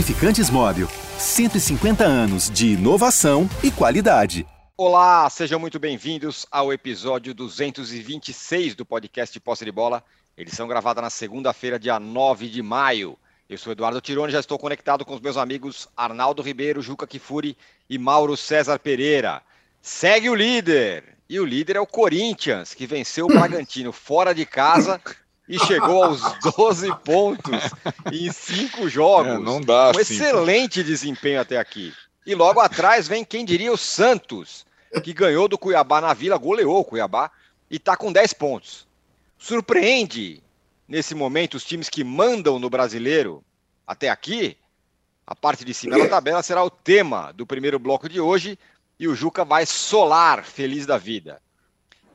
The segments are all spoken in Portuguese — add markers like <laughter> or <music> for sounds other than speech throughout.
Lubrificantes Móvel. 150 anos de inovação e qualidade. Olá, sejam muito bem-vindos ao episódio 226 do podcast Posse de Bola. Edição gravada na segunda-feira, dia 9 de maio. Eu sou Eduardo Tironi, já estou conectado com os meus amigos Arnaldo Ribeiro, Juca Kifuri e Mauro César Pereira. Segue o líder! E o líder é o Corinthians, que venceu o Bragantino fora de casa e chegou aos <laughs> 12 pontos em cinco jogos. É, não dá, um excelente desempenho até aqui. E logo atrás vem quem diria o Santos, que ganhou do Cuiabá na Vila, goleou o Cuiabá e está com 10 pontos. Surpreende nesse momento os times que mandam no brasileiro até aqui. A parte de cima da tabela será o tema do primeiro bloco de hoje e o Juca vai solar feliz da vida.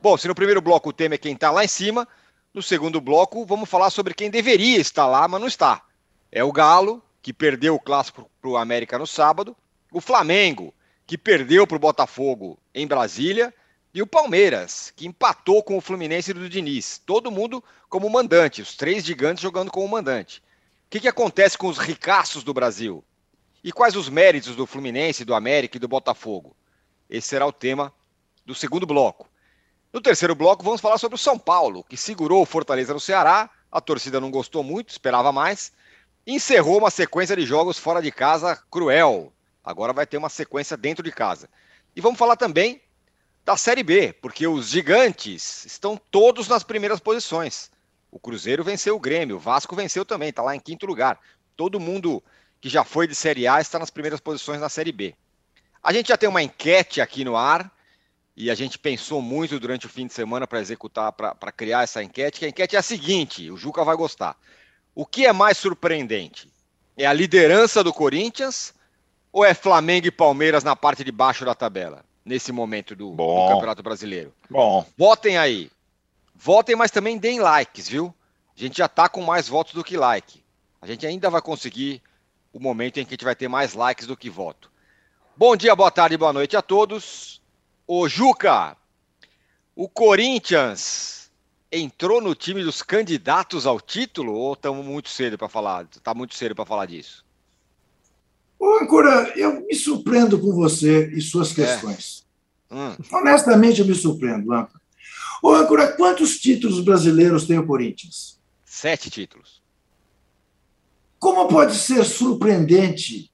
Bom, se no primeiro bloco o tema é quem está lá em cima, no segundo bloco, vamos falar sobre quem deveria estar lá, mas não está. É o Galo, que perdeu o clássico para o América no sábado, o Flamengo, que perdeu para o Botafogo em Brasília, e o Palmeiras, que empatou com o Fluminense do Diniz. Todo mundo como mandante, os três gigantes jogando como mandante. O que, que acontece com os ricaços do Brasil? E quais os méritos do Fluminense, do América e do Botafogo? Esse será o tema do segundo bloco. No terceiro bloco, vamos falar sobre o São Paulo, que segurou o Fortaleza no Ceará, a torcida não gostou muito, esperava mais, encerrou uma sequência de jogos fora de casa cruel. Agora vai ter uma sequência dentro de casa. E vamos falar também da Série B, porque os gigantes estão todos nas primeiras posições. O Cruzeiro venceu o Grêmio, o Vasco venceu também, está lá em quinto lugar. Todo mundo que já foi de Série A está nas primeiras posições na Série B. A gente já tem uma enquete aqui no ar e a gente pensou muito durante o fim de semana para executar, para criar essa enquete, que a enquete é a seguinte, o Juca vai gostar. O que é mais surpreendente? É a liderança do Corinthians ou é Flamengo e Palmeiras na parte de baixo da tabela, nesse momento do, do Campeonato Brasileiro? Bom. Votem aí. Votem, mas também deem likes, viu? A gente já está com mais votos do que like. A gente ainda vai conseguir o momento em que a gente vai ter mais likes do que voto. Bom dia, boa tarde, boa noite a todos. Ô Juca, o Corinthians entrou no time dos candidatos ao título ou estamos muito cedo para falar? Está muito cedo para falar disso? Ô, Ancora, eu me surpreendo com você e suas é. questões. É. Hum. Honestamente, eu me surpreendo, Ancora. Ô, Ancora, quantos títulos brasileiros tem o Corinthians? Sete títulos. Como pode ser surpreendente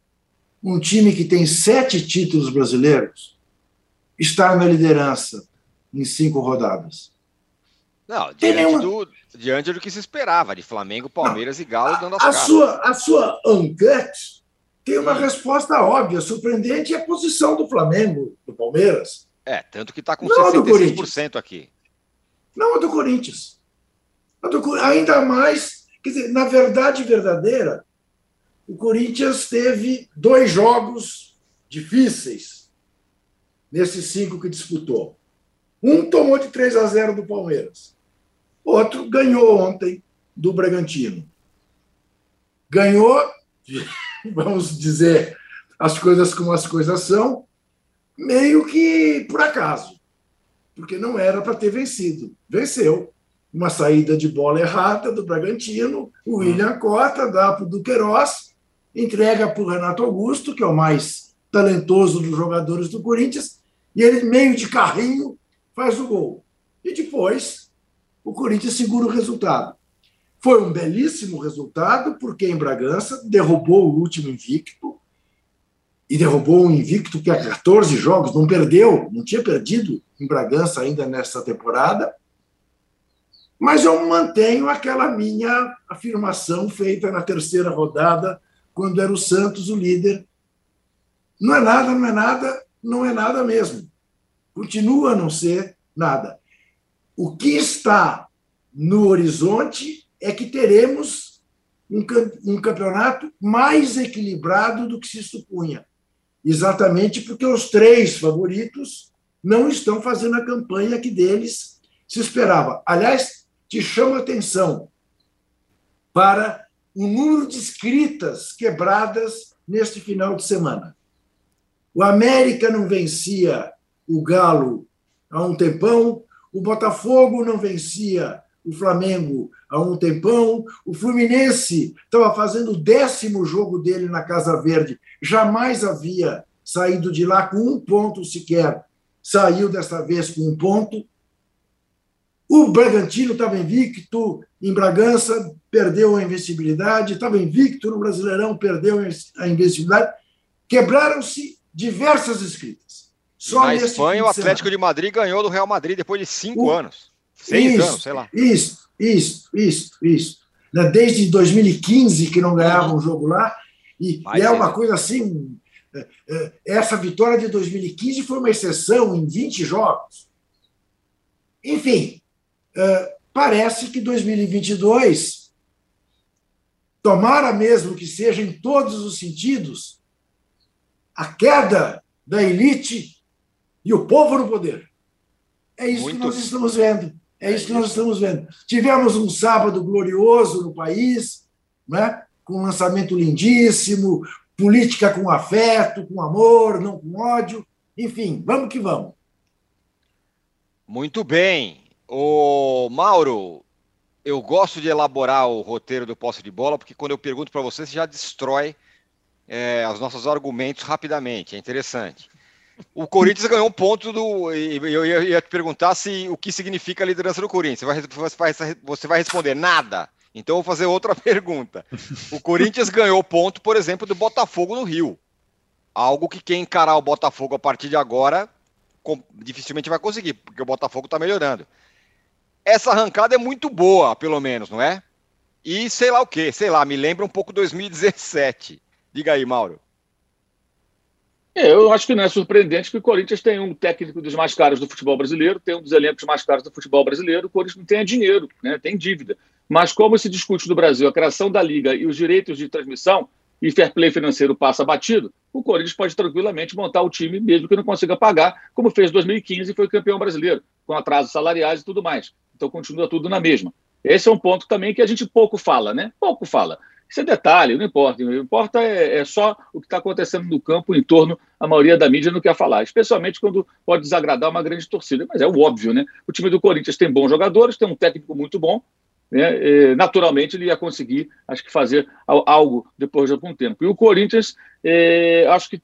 um time que tem sete títulos brasileiros estar na liderança em cinco rodadas. Não, diante, nenhuma... do, diante do que se esperava, de Flamengo, Palmeiras Não, e Galo dando as a Sua, a sua enquete tem uma hum. resposta óbvia, surpreendente, é a posição do Flamengo, do Palmeiras. É, tanto que está com Não 66% aqui. Não a do Corinthians. A do, ainda mais, quer dizer, na verdade verdadeira, o Corinthians teve dois jogos difíceis nesses cinco que disputou. Um tomou de 3 a 0 do Palmeiras. Outro ganhou ontem do Bragantino. Ganhou, <laughs> vamos dizer as coisas como as coisas são, meio que por acaso, porque não era para ter vencido. Venceu. Uma saída de bola errada do Bragantino, o William Cota dá para o Duqueiroz, entrega para o Renato Augusto, que é o mais talentoso dos jogadores do Corinthians, e ele, meio de carrinho, faz o gol. E depois, o Corinthians segura o resultado. Foi um belíssimo resultado, porque em Bragança derrubou o último invicto, e derrubou um invicto que há 14 jogos não perdeu, não tinha perdido em Bragança ainda nessa temporada. Mas eu mantenho aquela minha afirmação feita na terceira rodada, quando era o Santos o líder. Não é nada, não é nada, não é nada mesmo. Continua a não ser nada. O que está no horizonte é que teremos um, um campeonato mais equilibrado do que se supunha. Exatamente porque os três favoritos não estão fazendo a campanha que deles se esperava. Aliás, te chamo a atenção para o número de escritas quebradas neste final de semana. O América não vencia o Galo há um tempão, o Botafogo não vencia o Flamengo há um tempão. O Fluminense estava fazendo o décimo jogo dele na Casa Verde, jamais havia saído de lá com um ponto sequer. Saiu desta vez com um ponto. O Bragantino estava invicto em Bragança, perdeu a invencibilidade, estava invicto no Brasileirão, perdeu a invencibilidade. Quebraram-se diversas escritas. Só Na Espanha, o Atlético de Madrid ganhou do Real Madrid depois de cinco o... anos. Seis isso, anos, sei lá. Isso, isso, isso, isso. Né, desde 2015 que não ganhava um jogo lá. E, e é uma coisa assim. É, é, essa vitória de 2015 foi uma exceção em 20 jogos. Enfim, é, parece que 2022, tomara mesmo que seja em todos os sentidos, a queda da elite e o povo no poder. É isso Muito... que nós estamos vendo. É isso que nós estamos vendo. Tivemos um sábado glorioso no país, né? com um lançamento lindíssimo, política com afeto, com amor, não com ódio. Enfim, vamos que vamos. Muito bem. O Mauro, eu gosto de elaborar o roteiro do posse de bola, porque quando eu pergunto para você, você já destrói é, os nossos argumentos rapidamente. É interessante. O Corinthians ganhou um ponto do. Eu ia te perguntar se o que significa a liderança do Corinthians. Você vai, você vai responder nada. Então eu vou fazer outra <laughs> pergunta. O Corinthians ganhou ponto, por exemplo, do Botafogo no Rio. Algo que quem encarar o Botafogo a partir de agora dificilmente vai conseguir, porque o Botafogo está melhorando. Essa arrancada é muito boa, pelo menos, não é? E sei lá o que, sei lá, me lembra um pouco 2017. Diga aí, Mauro. É, eu acho que não é surpreendente que o Corinthians tem um técnico dos mais caros do futebol brasileiro, tem um dos elencos mais caros do futebol brasileiro, o Corinthians não tem dinheiro, né, tem dívida. Mas como se discute no Brasil a criação da liga e os direitos de transmissão e fair play financeiro passa batido, o Corinthians pode tranquilamente montar o time mesmo que não consiga pagar, como fez em 2015 e foi campeão brasileiro, com atrasos salariais e tudo mais. Então continua tudo na mesma. Esse é um ponto também que a gente pouco fala, né? Pouco fala. Isso é detalhe, não importa. O que importa é, é só o que está acontecendo no campo, em torno, a maioria da mídia não quer falar, especialmente quando pode desagradar uma grande torcida. Mas é o óbvio, né? O time do Corinthians tem bons jogadores, tem um técnico muito bom, né? naturalmente ele ia conseguir, acho que, fazer algo depois de algum tempo. E o Corinthians, é, acho que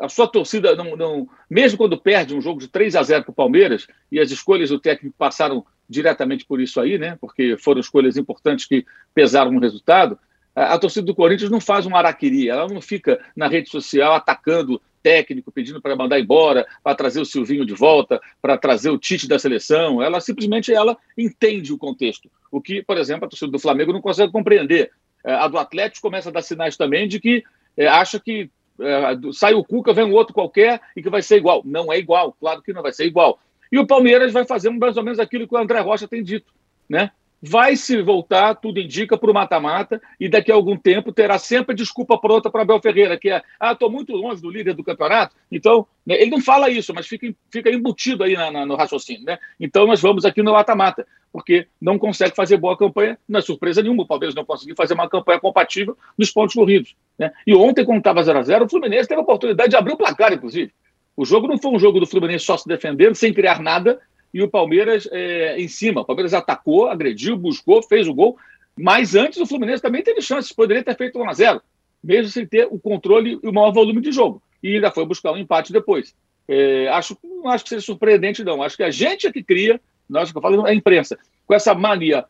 a sua torcida, não, não, mesmo quando perde um jogo de 3 a 0 para o Palmeiras, e as escolhas do técnico passaram diretamente por isso aí, né? Porque foram escolhas importantes que pesaram no resultado a, torcida do Corinthians não faz um araquiri, ela não fica na rede social atacando técnico, pedindo para mandar embora, para trazer o Silvinho de volta, para trazer o Tite da seleção. Ela simplesmente ela entende o contexto. O que, por exemplo, a torcida do Flamengo não consegue compreender. É, a do Atlético começa a dar sinais também de que é, acha que é, sai o Cuca, vem um outro qualquer e que vai ser igual. Não é igual, claro que não vai ser igual. E o Palmeiras vai fazer mais ou menos aquilo que o André Rocha tem dito, né? Vai se voltar, tudo indica, para o mata-mata, e daqui a algum tempo terá sempre desculpa pronta para Abel Ferreira, que é, ah, estou muito longe do líder do campeonato, então, né, ele não fala isso, mas fica, fica embutido aí na, na, no raciocínio, né? Então nós vamos aqui no mata-mata, porque não consegue fazer boa campanha, não é surpresa nenhuma, o Palmeiras não conseguiu fazer uma campanha compatível nos pontos corridos, né? E ontem, quando estava 0x0, o Fluminense teve a oportunidade de abrir o placar, inclusive. O jogo não foi um jogo do Fluminense só se defendendo, sem criar nada, e o Palmeiras é, em cima. O Palmeiras atacou, agrediu, buscou, fez o gol. Mas antes o Fluminense também teve chances, poderia ter feito 1 a 0 mesmo sem ter o controle e o maior volume de jogo. E ainda foi buscar um empate depois. É, acho, não acho que seja surpreendente, não. Acho que a gente é que cria, nós que eu falo, a imprensa, com essa mania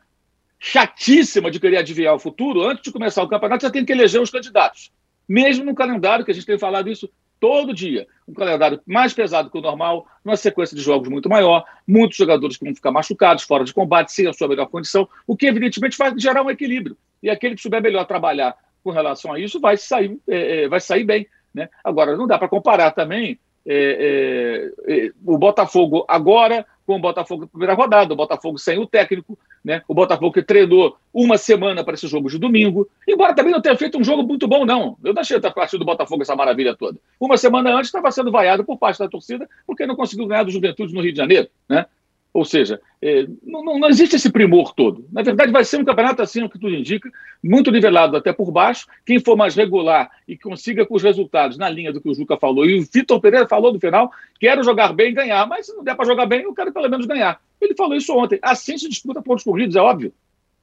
chatíssima de querer adivinhar o futuro, antes de começar o campeonato, já tem que eleger os candidatos. Mesmo no calendário, que a gente tem falado isso todo dia. Um calendário mais pesado que o normal, uma sequência de jogos muito maior, muitos jogadores que vão ficar machucados, fora de combate, sem a sua melhor condição, o que evidentemente vai gerar um equilíbrio. E aquele que souber melhor trabalhar com relação a isso vai sair, é, é vai sair bem. Né? Agora, não dá para comparar também é, é, é, o Botafogo agora com o Botafogo na primeira rodada, o Botafogo sem o técnico, né? o Botafogo que treinou uma semana para esse jogo de domingo, embora também não tenha feito um jogo muito bom, não. Eu não achei a partida do Botafogo essa maravilha toda. Uma semana antes estava sendo vaiado por parte da torcida porque não conseguiu ganhar do Juventude no Rio de Janeiro. Né? Ou seja, é, não, não, existe esse primor todo. Na verdade, vai ser um campeonato assim, o que tudo indica, muito nivelado até por baixo. Quem for mais regular e consiga com os resultados na linha do que o Juca falou, e o Vitor Pereira falou no final: quero jogar bem e ganhar, mas se não der para jogar bem, eu quero pelo menos ganhar. Ele falou isso ontem. Assim se disputa pontos corridos, é óbvio.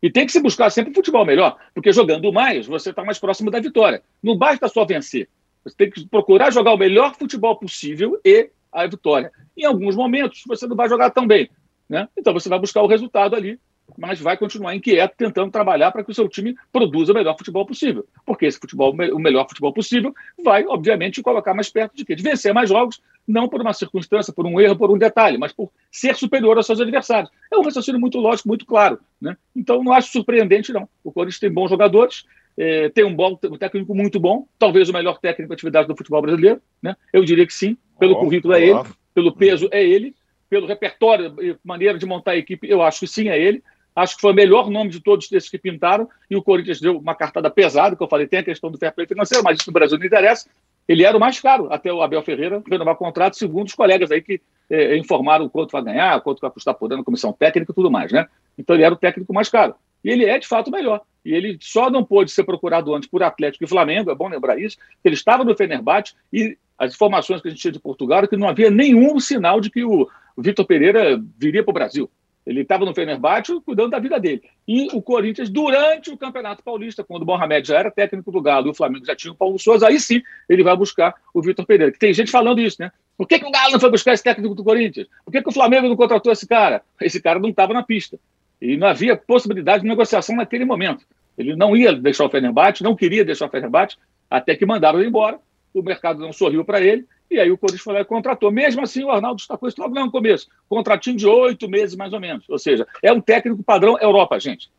E tem que se buscar sempre futebol melhor, porque jogando mais, você está mais próximo da vitória. Não basta só vencer. Você tem que procurar jogar o melhor futebol possível e a vitória. Em alguns momentos, você não vai jogar tão bem. Né? Então você vai buscar o resultado ali, mas vai continuar inquieto, tentando trabalhar para que o seu time produza o melhor futebol possível. Porque esse futebol, o melhor futebol possível, vai, obviamente, colocar mais perto de quê? De vencer mais jogos, não por uma circunstância, por um erro, por um detalhe, mas por ser superior aos seus adversários. É um raciocínio muito lógico, muito claro. Né? Então não acho surpreendente, não. O Corinthians tem bons jogadores, é, tem um, bom, um técnico muito bom, talvez o melhor técnico de atividade do futebol brasileiro. Né? Eu diria que sim, pelo oh, currículo é ele, pelo peso é ele, pelo repertório e maneira de montar a equipe, eu acho que sim, é ele. Acho que foi o melhor nome de todos esses que pintaram. E o Corinthians deu uma cartada pesada, que eu falei, tem a questão do fair play financeiro, mas isso no Brasil não interessa. Ele era o mais caro, até o Abel Ferreira renovar contrato, segundo os colegas aí que é, informaram quanto vai ganhar, quanto vai custar por ano, comissão técnica e tudo mais, né? Então ele era o técnico mais caro. E ele é, de fato, o melhor. E ele só não pôde ser procurado antes por Atlético e Flamengo, é bom lembrar isso, ele estava no Fenerbahçe e as informações que a gente tinha de Portugal que não havia nenhum sinal de que o Vitor Pereira viria para o Brasil. Ele estava no Fenerbahçe cuidando da vida dele. E o Corinthians, durante o Campeonato Paulista, quando o Mohamed já era técnico do Galo e o Flamengo já tinha o Paulo Souza, aí sim ele vai buscar o Vitor Pereira. Tem gente falando isso, né? Por que, que o Galo não foi buscar esse técnico do Corinthians? Por que, que o Flamengo não contratou esse cara? Esse cara não estava na pista. E não havia possibilidade de negociação naquele momento. Ele não ia deixar o Fenerbahçe, não queria deixar o Fenerbahçe, até que mandaram ele embora o mercado não sorriu para ele, e aí o Corinthians foi lá e contratou. Mesmo assim, o Arnaldo destacou isso logo no começo. Contratinho de oito meses, mais ou menos. Ou seja, é um técnico padrão Europa, gente.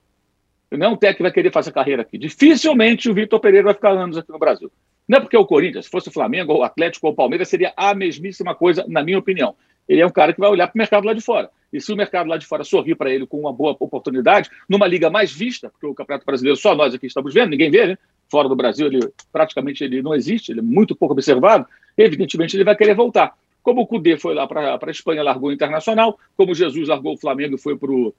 Não é um técnico que vai querer fazer carreira aqui. Dificilmente o Vitor Pereira vai ficar anos aqui no Brasil. Não é porque o Corinthians, se fosse o Flamengo, ou o Atlético, ou o Palmeiras, seria a mesmíssima coisa, na minha opinião. Ele é um cara que vai olhar para o mercado lá de fora. E se o mercado lá de fora sorrir para ele com uma boa oportunidade, numa liga mais vista, porque o Campeonato Brasileiro só nós aqui estamos vendo, ninguém vê, né? Fora do Brasil, ele praticamente ele não existe, ele é muito pouco observado, evidentemente ele vai querer voltar. Como o Cudê foi lá para a Espanha, largou o Internacional, como Jesus largou o Flamengo e foi para o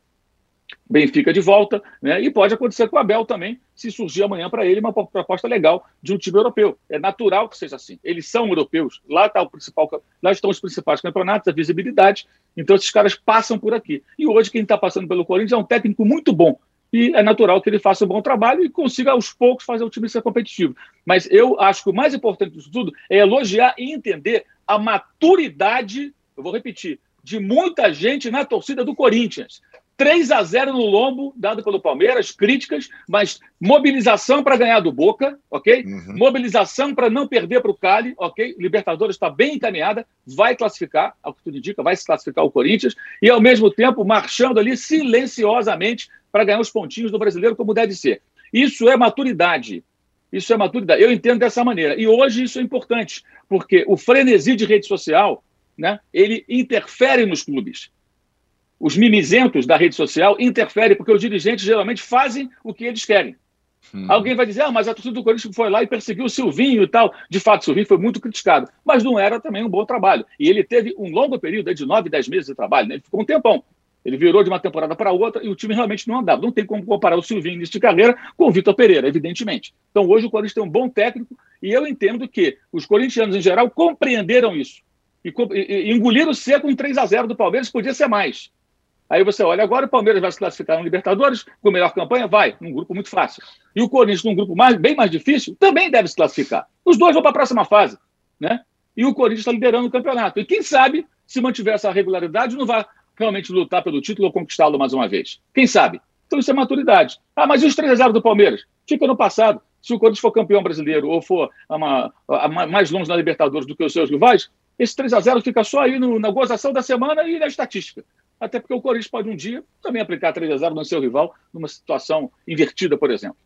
Benfica de volta, né? E pode acontecer com o Abel também, se surgir amanhã para ele uma proposta legal de um time europeu. É natural que seja assim. Eles são europeus, lá está o principal, lá estão os principais campeonatos, a visibilidade. Então esses caras passam por aqui. E hoje quem está passando pelo Corinthians é um técnico muito bom, e é natural que ele faça um bom trabalho e consiga aos poucos fazer o time ser competitivo. Mas eu acho que o mais importante disso tudo é elogiar e entender a maturidade, eu vou repetir, de muita gente na torcida do Corinthians. 3 a 0 no lombo, dado pelo Palmeiras, críticas, mas mobilização para ganhar do Boca, ok? Uhum. Mobilização para não perder para o Cali, ok? Libertadores está bem encaminhada, vai classificar, ao que tudo indica, vai se classificar o Corinthians, e ao mesmo tempo marchando ali silenciosamente para ganhar os pontinhos do brasileiro, como deve ser. Isso é maturidade. Isso é maturidade. Eu entendo dessa maneira. E hoje isso é importante, porque o frenesi de rede social, né, ele interfere nos clubes os mimizentos da rede social interferem, porque os dirigentes geralmente fazem o que eles querem. Hum. Alguém vai dizer, ah, mas a torcida do Corinthians foi lá e perseguiu o Silvinho e tal. De fato, o Silvinho foi muito criticado, mas não era também um bom trabalho. E ele teve um longo período de nove, dez meses de trabalho, né? ele ficou um tempão. Ele virou de uma temporada para outra e o time realmente não andava. Não tem como comparar o Silvinho início de carreira com o Vitor Pereira, evidentemente. Então hoje o Corinthians tem um bom técnico e eu entendo que os corintianos em geral compreenderam isso. E, e, e engoliram seco um 3 a 0 do Palmeiras, podia ser mais. Aí você olha, agora o Palmeiras vai se classificar no Libertadores com a melhor campanha? Vai, num grupo muito fácil. E o Corinthians, num grupo mais, bem mais difícil, também deve se classificar. Os dois vão para a próxima fase. Né? E o Corinthians está liderando o campeonato. E quem sabe, se mantiver essa regularidade, não vai realmente lutar pelo título ou conquistá-lo mais uma vez. Quem sabe? Então isso é maturidade. Ah, mas e os 3 a 0 do Palmeiras? Fica no passado. Se o Corinthians for campeão brasileiro ou for uma, mais longe na Libertadores do que os seus rivais, esse 3 a 0 fica só aí no, na gozação da semana e na estatística até porque o Corinthians pode um dia também aplicar 3 a 0 no seu rival numa situação invertida, por exemplo.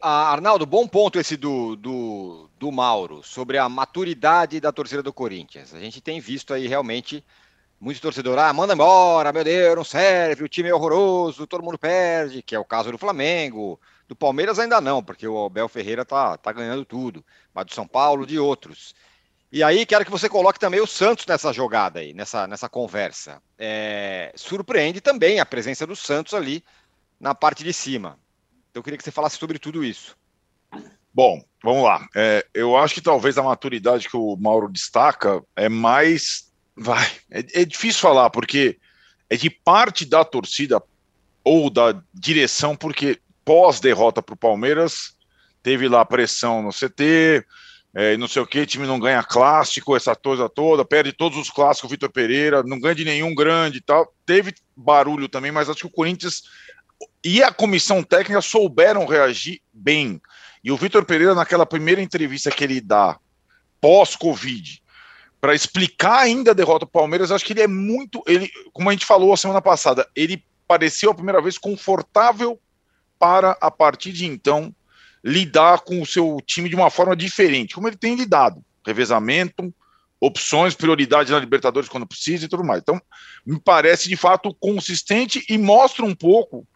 Ah, Arnaldo, bom ponto esse do, do, do Mauro sobre a maturidade da torcida do Corinthians. A gente tem visto aí realmente muito torcedor, ah, manda embora, meu Deus, não serve, o time é horroroso, todo mundo perde, que é o caso do Flamengo. Do Palmeiras ainda não, porque o Abel Ferreira tá, tá ganhando tudo, mas do São Paulo, de outros. E aí quero que você coloque também o Santos nessa jogada aí, nessa, nessa conversa. É, surpreende também a presença do Santos ali na parte de cima. Então eu queria que você falasse sobre tudo isso. Bom, vamos lá. É, eu acho que talvez a maturidade que o Mauro destaca é mais. Vai, é, é difícil falar, porque é de parte da torcida ou da direção, porque pós-derrota para o Palmeiras, teve lá pressão no CT, é, não sei o que, time não ganha clássico, essa coisa toda, perde todos os clássicos, Vitor Pereira, não ganha de nenhum grande e tal. Teve barulho também, mas acho que o Corinthians e a comissão técnica souberam reagir bem. E o Vitor Pereira, naquela primeira entrevista que ele dá, pós-Covid, para explicar ainda a derrota do Palmeiras, acho que ele é muito. Ele, como a gente falou a semana passada, ele pareceu a primeira vez confortável para, a partir de então, lidar com o seu time de uma forma diferente, como ele tem lidado. Revezamento, opções, prioridade na Libertadores quando precisa e tudo mais. Então, me parece de fato consistente e mostra um pouco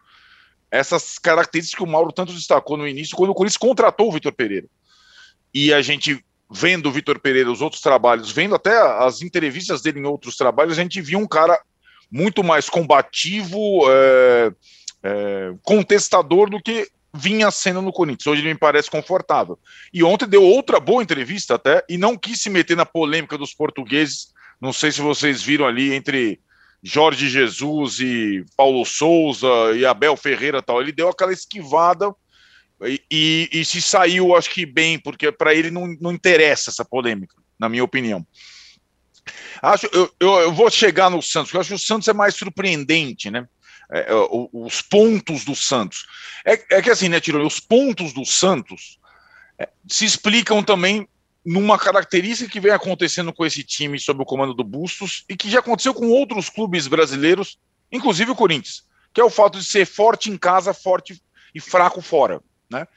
essas características que o Mauro tanto destacou no início, quando o Corinthians contratou o Vitor Pereira. E a gente vendo o Vitor Pereira, os outros trabalhos, vendo até as entrevistas dele em outros trabalhos, a gente viu um cara muito mais combativo, é, é, contestador do que vinha sendo no Corinthians. Hoje ele me parece confortável. E ontem deu outra boa entrevista até, e não quis se meter na polêmica dos portugueses. Não sei se vocês viram ali entre Jorge Jesus e Paulo Souza e Abel Ferreira tal. Ele deu aquela esquivada e, e, e se saiu, acho que bem, porque para ele não, não interessa essa polêmica, na minha opinião. Acho, eu, eu, eu vou chegar no Santos, eu acho que o Santos é mais surpreendente, né? É, é os pontos do Santos. É, é, que assim, né, Tironi, os pontos do Santos é, se explicam também numa característica que vem acontecendo com esse time sob o comando do Bustos e que já aconteceu com outros clubes brasileiros, inclusive o Corinthians, que é o fato de ser forte em casa, forte e fraco fora, né?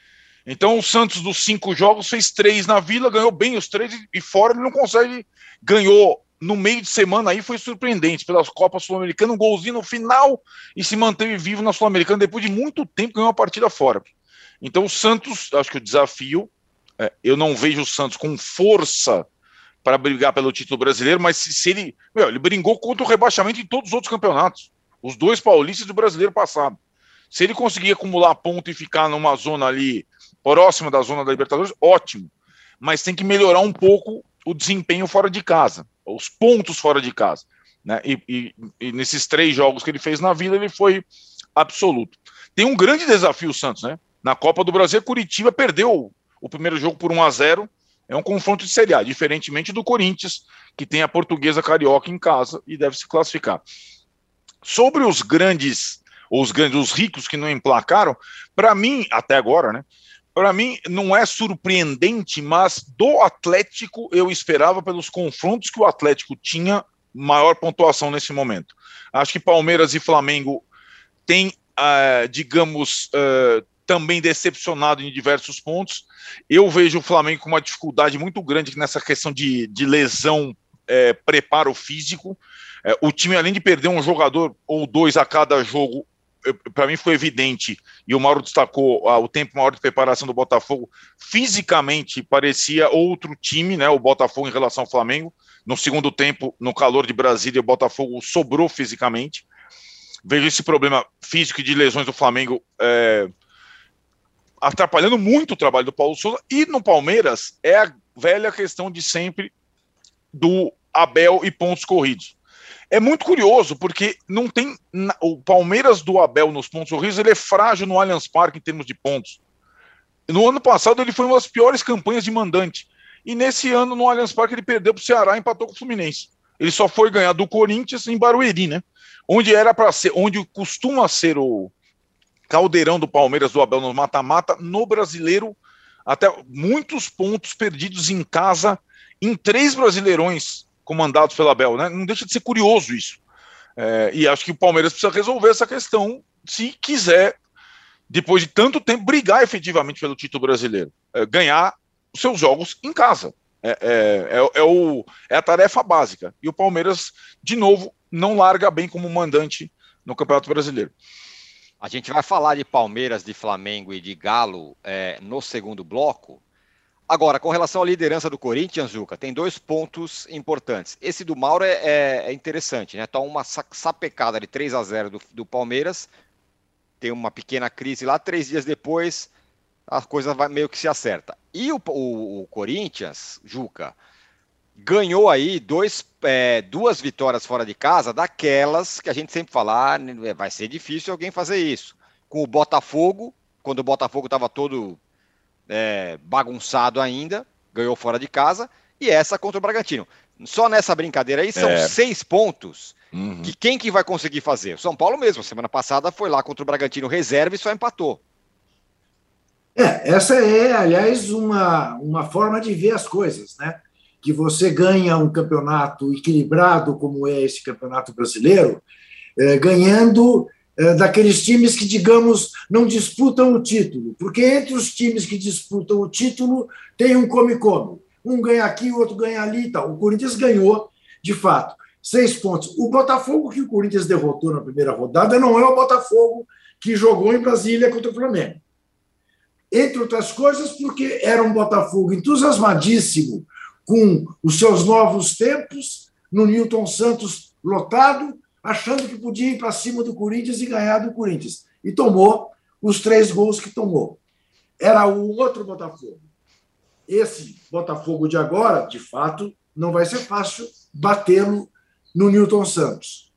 Então o Santos dos cinco jogos fez três na Vila, ganhou bem os três e fora ele não consegue ganhou no meio de semana aí foi surpreendente pela Copa Sul-Americana, um golzinho no final e se manteve vivo na Sul-Americana depois de muito tempo ganhou uma partida fora. Então o Santos, acho que o desafio, é, eu não vejo o Santos com força para brigar pelo título brasileiro, mas se, se ele, meu, ele brigou contra o rebaixamento em todos os outros campeonatos, os dois paulistas do brasileiro passado. Se ele conseguir acumular ponto e ficar numa zona ali próxima da zona da Libertadores, ótimo. Mas tem que melhorar um pouco o desempenho fora de casa os pontos fora de casa. Né? E, e, e, nesses três jogos que ele fez na vida, ele foi absoluto. Tem um grande desafio o Santos, né? Na Copa do Brasil, Curitiba perdeu o primeiro jogo por 1 a 0 É um confronto de Série A, diferentemente do Corinthians, que tem a portuguesa carioca em casa e deve se classificar. Sobre os grandes, os grandes, os ricos que não emplacaram, para mim, até agora, né? Para mim não é surpreendente, mas do Atlético eu esperava pelos confrontos que o Atlético tinha maior pontuação nesse momento. Acho que Palmeiras e Flamengo têm, uh, digamos, uh, também decepcionado em diversos pontos. Eu vejo o Flamengo com uma dificuldade muito grande nessa questão de, de lesão, é, preparo físico. É, o time, além de perder um jogador ou dois a cada jogo, para mim foi evidente, e o Mauro destacou ah, o tempo maior de preparação do Botafogo, fisicamente parecia outro time, né, o Botafogo em relação ao Flamengo. No segundo tempo, no calor de Brasília, o Botafogo sobrou fisicamente. Vejo esse problema físico e de lesões do Flamengo é, atrapalhando muito o trabalho do Paulo Souza. E no Palmeiras é a velha questão de sempre do Abel e pontos corridos é muito curioso, porque não tem. O Palmeiras do Abel nos pontos corridos, ele é frágil no Allianz Parque em termos de pontos. No ano passado, ele foi uma das piores campanhas de mandante. E nesse ano, no Allianz Parque, ele perdeu para o Ceará e empatou com o Fluminense. Ele só foi ganhar do Corinthians em Barueri, né? Onde era para ser, onde costuma ser o caldeirão do Palmeiras do Abel no mata-mata, no brasileiro, até muitos pontos perdidos em casa em três brasileirões comandados pela Bel, né? Não deixa de ser curioso isso. É, e acho que o Palmeiras precisa resolver essa questão se quiser, depois de tanto tempo, brigar efetivamente pelo título brasileiro, é, ganhar os seus jogos em casa. É, é, é, é, o, é a tarefa básica. E o Palmeiras, de novo, não larga bem como mandante no Campeonato Brasileiro. A gente vai falar de Palmeiras, de Flamengo e de Galo é, no segundo bloco. Agora, com relação à liderança do Corinthians, Juca, tem dois pontos importantes. Esse do Mauro é, é, é interessante, né? Tá uma sapecada de 3 a 0 do, do, Palmeiras, tem uma pequena crise lá, três dias depois a coisa vai meio que se acerta. E o, o, o Corinthians, Juca, ganhou aí dois, é, duas vitórias fora de casa, daquelas que a gente sempre fala, ah, vai ser difícil alguém fazer isso. Com o Botafogo, quando o Botafogo estava todo é, bagunçado ainda, ganhou fora de casa, e essa contra o Bragantino. Só nessa brincadeira aí são é. seis pontos. Uhum. Que quem que vai conseguir fazer? O São Paulo mesmo, semana passada foi lá contra o Bragantino reserva e só empatou. É, essa é, aliás, uma, uma forma de ver as coisas, né? Que você ganha um campeonato equilibrado, como é esse campeonato brasileiro, é, ganhando daqueles times que, digamos, não disputam o título, porque entre os times que disputam o título tem um come-come. Um ganha aqui, o outro ganha ali e tal. O Corinthians ganhou, de fato, seis pontos. O Botafogo que o Corinthians derrotou na primeira rodada não é o Botafogo que jogou em Brasília contra o Flamengo. Entre outras coisas, porque era um Botafogo entusiasmadíssimo com os seus novos tempos, no Newton Santos lotado, achando que podia ir para cima do Corinthians e ganhar do Corinthians. E tomou os três gols que tomou. Era o outro Botafogo. Esse Botafogo de agora, de fato, não vai ser fácil batê-lo no Newton Santos.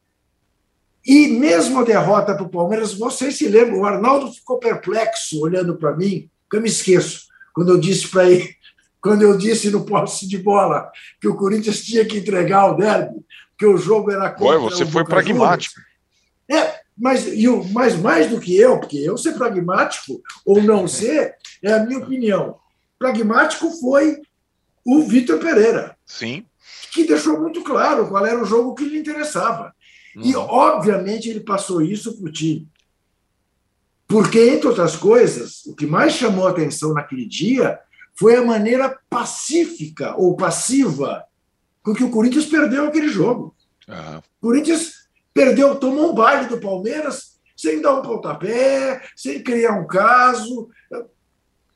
E mesmo a derrota para o Palmeiras, vocês se lembram, o Arnaldo ficou perplexo olhando para mim, que eu me esqueço, quando eu disse para ele, <laughs> quando eu disse no posse de bola que o Corinthians tinha que entregar o derby, que o jogo era contra Ué, você foi pragmático. É, mas, e o, mas mais do que eu, porque eu ser pragmático ou não ser, é a minha opinião. Pragmático foi o Vitor Pereira. Sim. Que deixou muito claro qual era o jogo que lhe interessava. Uhum. E, obviamente, ele passou isso para o time. Porque, entre outras coisas, o que mais chamou a atenção naquele dia foi a maneira pacífica ou passiva com que o Corinthians perdeu aquele jogo. Uhum. O Corinthians perdeu, tomou um baile do Palmeiras sem dar um pontapé, sem criar um caso,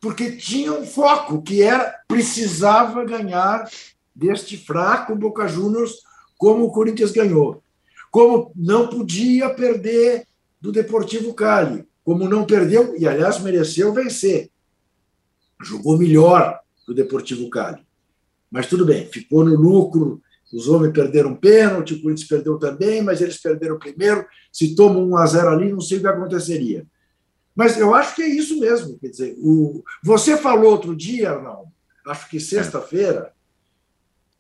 porque tinha um foco que era precisava ganhar deste fraco Boca Juniors como o Corinthians ganhou. Como não podia perder do Deportivo Cali, como não perdeu, e aliás mereceu vencer. Jogou melhor que o Deportivo Cali. Mas tudo bem, ficou no lucro. Os homens perderam pênalti, o Corinthians perdeu também, mas eles perderam primeiro. Se toma um a 0 ali, não sei o que aconteceria. Mas eu acho que é isso mesmo. Quer dizer, o... você falou outro dia, Arnaldo, acho que sexta-feira,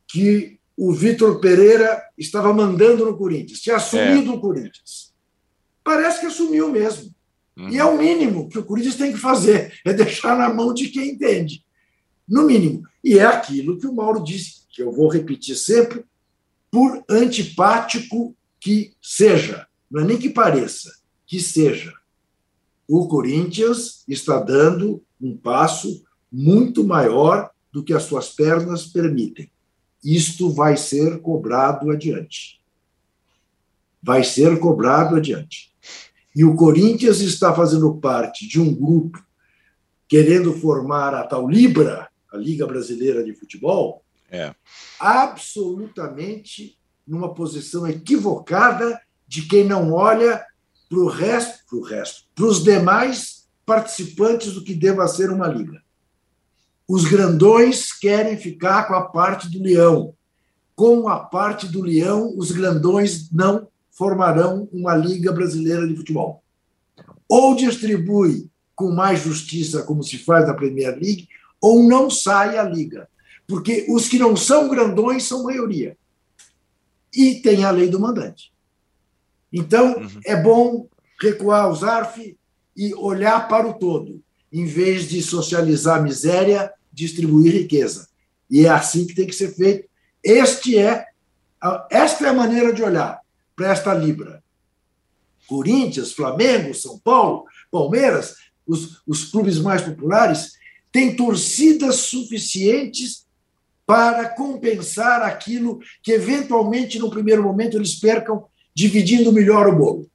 que o Vitor Pereira estava mandando no Corinthians, tinha assumido é. o Corinthians. Parece que assumiu mesmo. Uhum. E é o mínimo que o Corinthians tem que fazer, é deixar na mão de quem entende no mínimo. E é aquilo que o Mauro disse, que eu vou repetir sempre, por antipático que seja, não é nem que pareça, que seja. O Corinthians está dando um passo muito maior do que as suas pernas permitem. Isto vai ser cobrado adiante. Vai ser cobrado adiante. E o Corinthians está fazendo parte de um grupo querendo formar a tal Libra, a Liga Brasileira de Futebol, é. absolutamente numa posição equivocada de quem não olha para o resto, para o resto, para os demais participantes do que deva ser uma liga. Os grandões querem ficar com a parte do leão. Com a parte do leão, os grandões não formarão uma liga brasileira de futebol. Ou distribui com mais justiça, como se faz na Premier League, ou não sai a liga. Porque os que não são grandões são maioria. E tem a lei do mandante. Então, uhum. é bom recuar os ARF e olhar para o todo, em vez de socializar miséria, distribuir riqueza. E é assim que tem que ser feito. Este é, esta é a maneira de olhar para esta Libra. Corinthians, Flamengo, São Paulo, Palmeiras, os, os clubes mais populares, tem torcidas suficientes para compensar aquilo que, eventualmente, no primeiro momento, eles percam, dividindo melhor o bolo.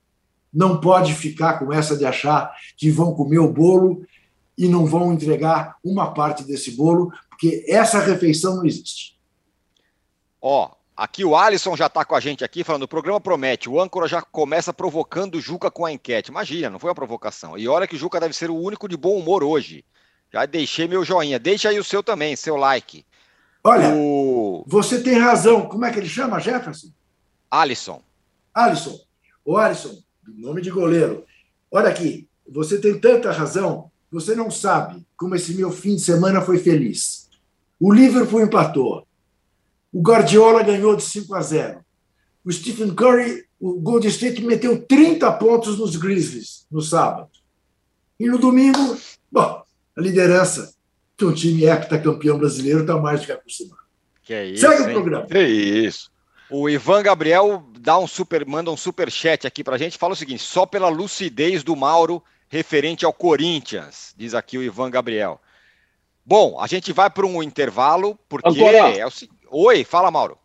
Não pode ficar com essa de achar que vão comer o bolo e não vão entregar uma parte desse bolo, porque essa refeição não existe. Ó, aqui o Alisson já está com a gente aqui falando, o programa promete, o âncora já começa provocando o Juca com a enquete. Imagina, não foi uma provocação. E olha que o Juca deve ser o único de bom humor hoje. Já deixei meu joinha. Deixa aí o seu também, seu like. Olha, o... você tem razão. Como é que ele chama, Jefferson? Alisson. Alisson. O Alisson, nome de goleiro. Olha aqui, você tem tanta razão, você não sabe como esse meu fim de semana foi feliz. O Liverpool empatou. O Guardiola ganhou de 5 a 0. O Stephen Curry, o Golden State, meteu 30 pontos nos Grizzlies no sábado. E no domingo, bom, a liderança, que um time heptacampeão brasileiro está mais do que acostumado. Que é isso, Segue hein? o programa. Que isso. O Ivan Gabriel dá um super, manda um super chat aqui pra gente. Fala o seguinte: só pela lucidez do Mauro referente ao Corinthians, diz aqui o Ivan Gabriel. Bom, a gente vai para um intervalo, porque é o seguinte. Oi, fala, Mauro.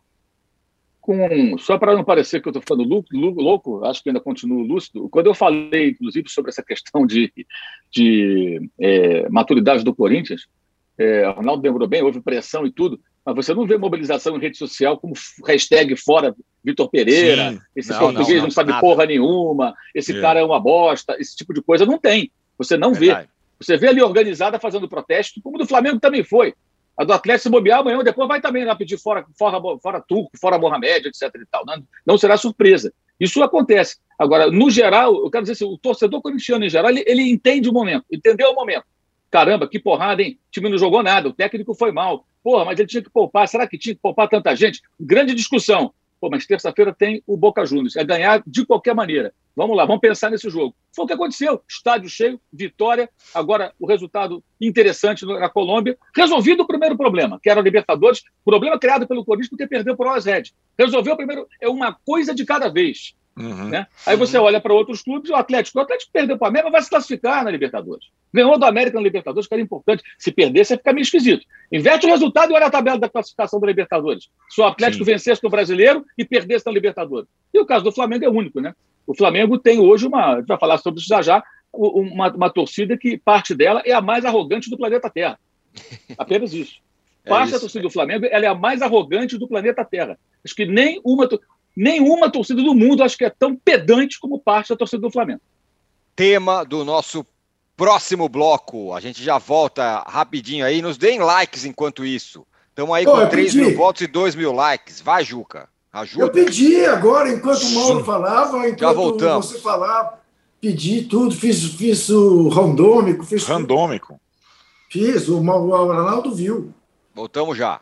Com só para não parecer que eu estou ficando lou- lou- louco, acho que ainda continuo lúcido. Quando eu falei, inclusive, sobre essa questão de, de é, maturidade do Corinthians, é, o Arnaldo lembrou bem, houve pressão e tudo, mas você não vê mobilização em rede social como hashtag fora Vitor Pereira, Sim. esse Não, português não, não, não, sabe nada. porra nenhuma, esse É. cara é uma bosta, esse tipo de coisa não tem. Você não vê. Verdade. Você vê ali organizada fazendo protesto, como do Flamengo também foi. A do Atlético se bobear amanhã ou depois vai também lá pedir fora, fora, fora Turco, fora Mohamed, etc. E tal. Não, não será surpresa. Isso acontece. Agora, no geral, eu quero dizer assim, o torcedor corintiano em geral, ele, ele entende o momento, entendeu o momento. Caramba, que porrada, hein? O time não jogou nada, o técnico foi mal. Porra, mas ele tinha que poupar. Será que tinha que poupar tanta gente? Grande discussão. Pô, mas terça-feira tem o Boca Juniors. É ganhar de qualquer maneira. Vamos lá, vamos pensar nesse jogo. Foi o que aconteceu. Estádio cheio, vitória. Agora, o resultado interessante na Colômbia. Resolvido o primeiro problema, que era a Libertadores. Problema criado pelo Corinthians porque perdeu para o Red. Resolveu o primeiro. É uma coisa de cada vez. Uhum. Né? Aí você olha para outros clubes, o Atlético. O Atlético perdeu para o América, vai se classificar na Libertadores. Ganhou do América na Libertadores, que era importante. Se perder, você fica meio esquisito. Inverte o resultado e olha a tabela da classificação da Libertadores. Se o Atlético Sim. vencesse no Brasileiro e perdesse na Libertadores. E o caso do Flamengo é único, né? O Flamengo tem hoje uma. A gente vai falar sobre isso já já. Uma, uma torcida que parte dela é a mais arrogante do planeta Terra. <laughs> Apenas isso. É Parte da isso. torcida do Flamengo ela é a mais arrogante do planeta Terra. Acho que nenhuma, to- nenhuma torcida do mundo acho que é tão pedante como parte da torcida do Flamengo. Tema do nosso próximo bloco. A gente já volta rapidinho aí. Nos deem likes enquanto isso. Estamos aí Pô, com eu 3 pedi. mil votos e 2 mil likes. Vai, Juca. Eu Ajuda. pedi agora, enquanto o Mauro falava, enquanto voltamos. você falava, pedi tudo, fiz, fiz o randômico, fiz tudo. Randômico. Fiz, o, o Arnaldo viu. Voltamos já.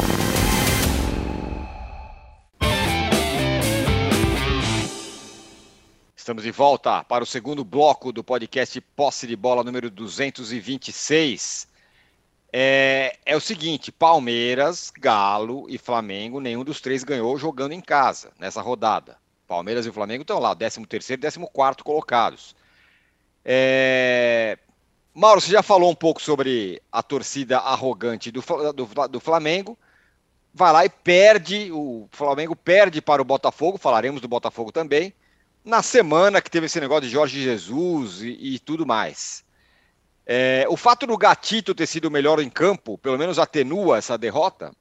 Estamos de volta para o segundo bloco do podcast Posse de Bola número 226. É, é o seguinte: Palmeiras, Galo e Flamengo, nenhum dos três ganhou jogando em casa nessa rodada. Palmeiras e Flamengo estão lá, 13 e 14 colocados. É, Mauro, você já falou um pouco sobre a torcida arrogante do, do, do Flamengo. Vai lá e perde, o Flamengo perde para o Botafogo, falaremos do Botafogo também na semana que teve esse negócio de Jorge Jesus e, e tudo mais. É, o fato do Gatito ter sido o melhor em campo, pelo menos atenua essa derrota?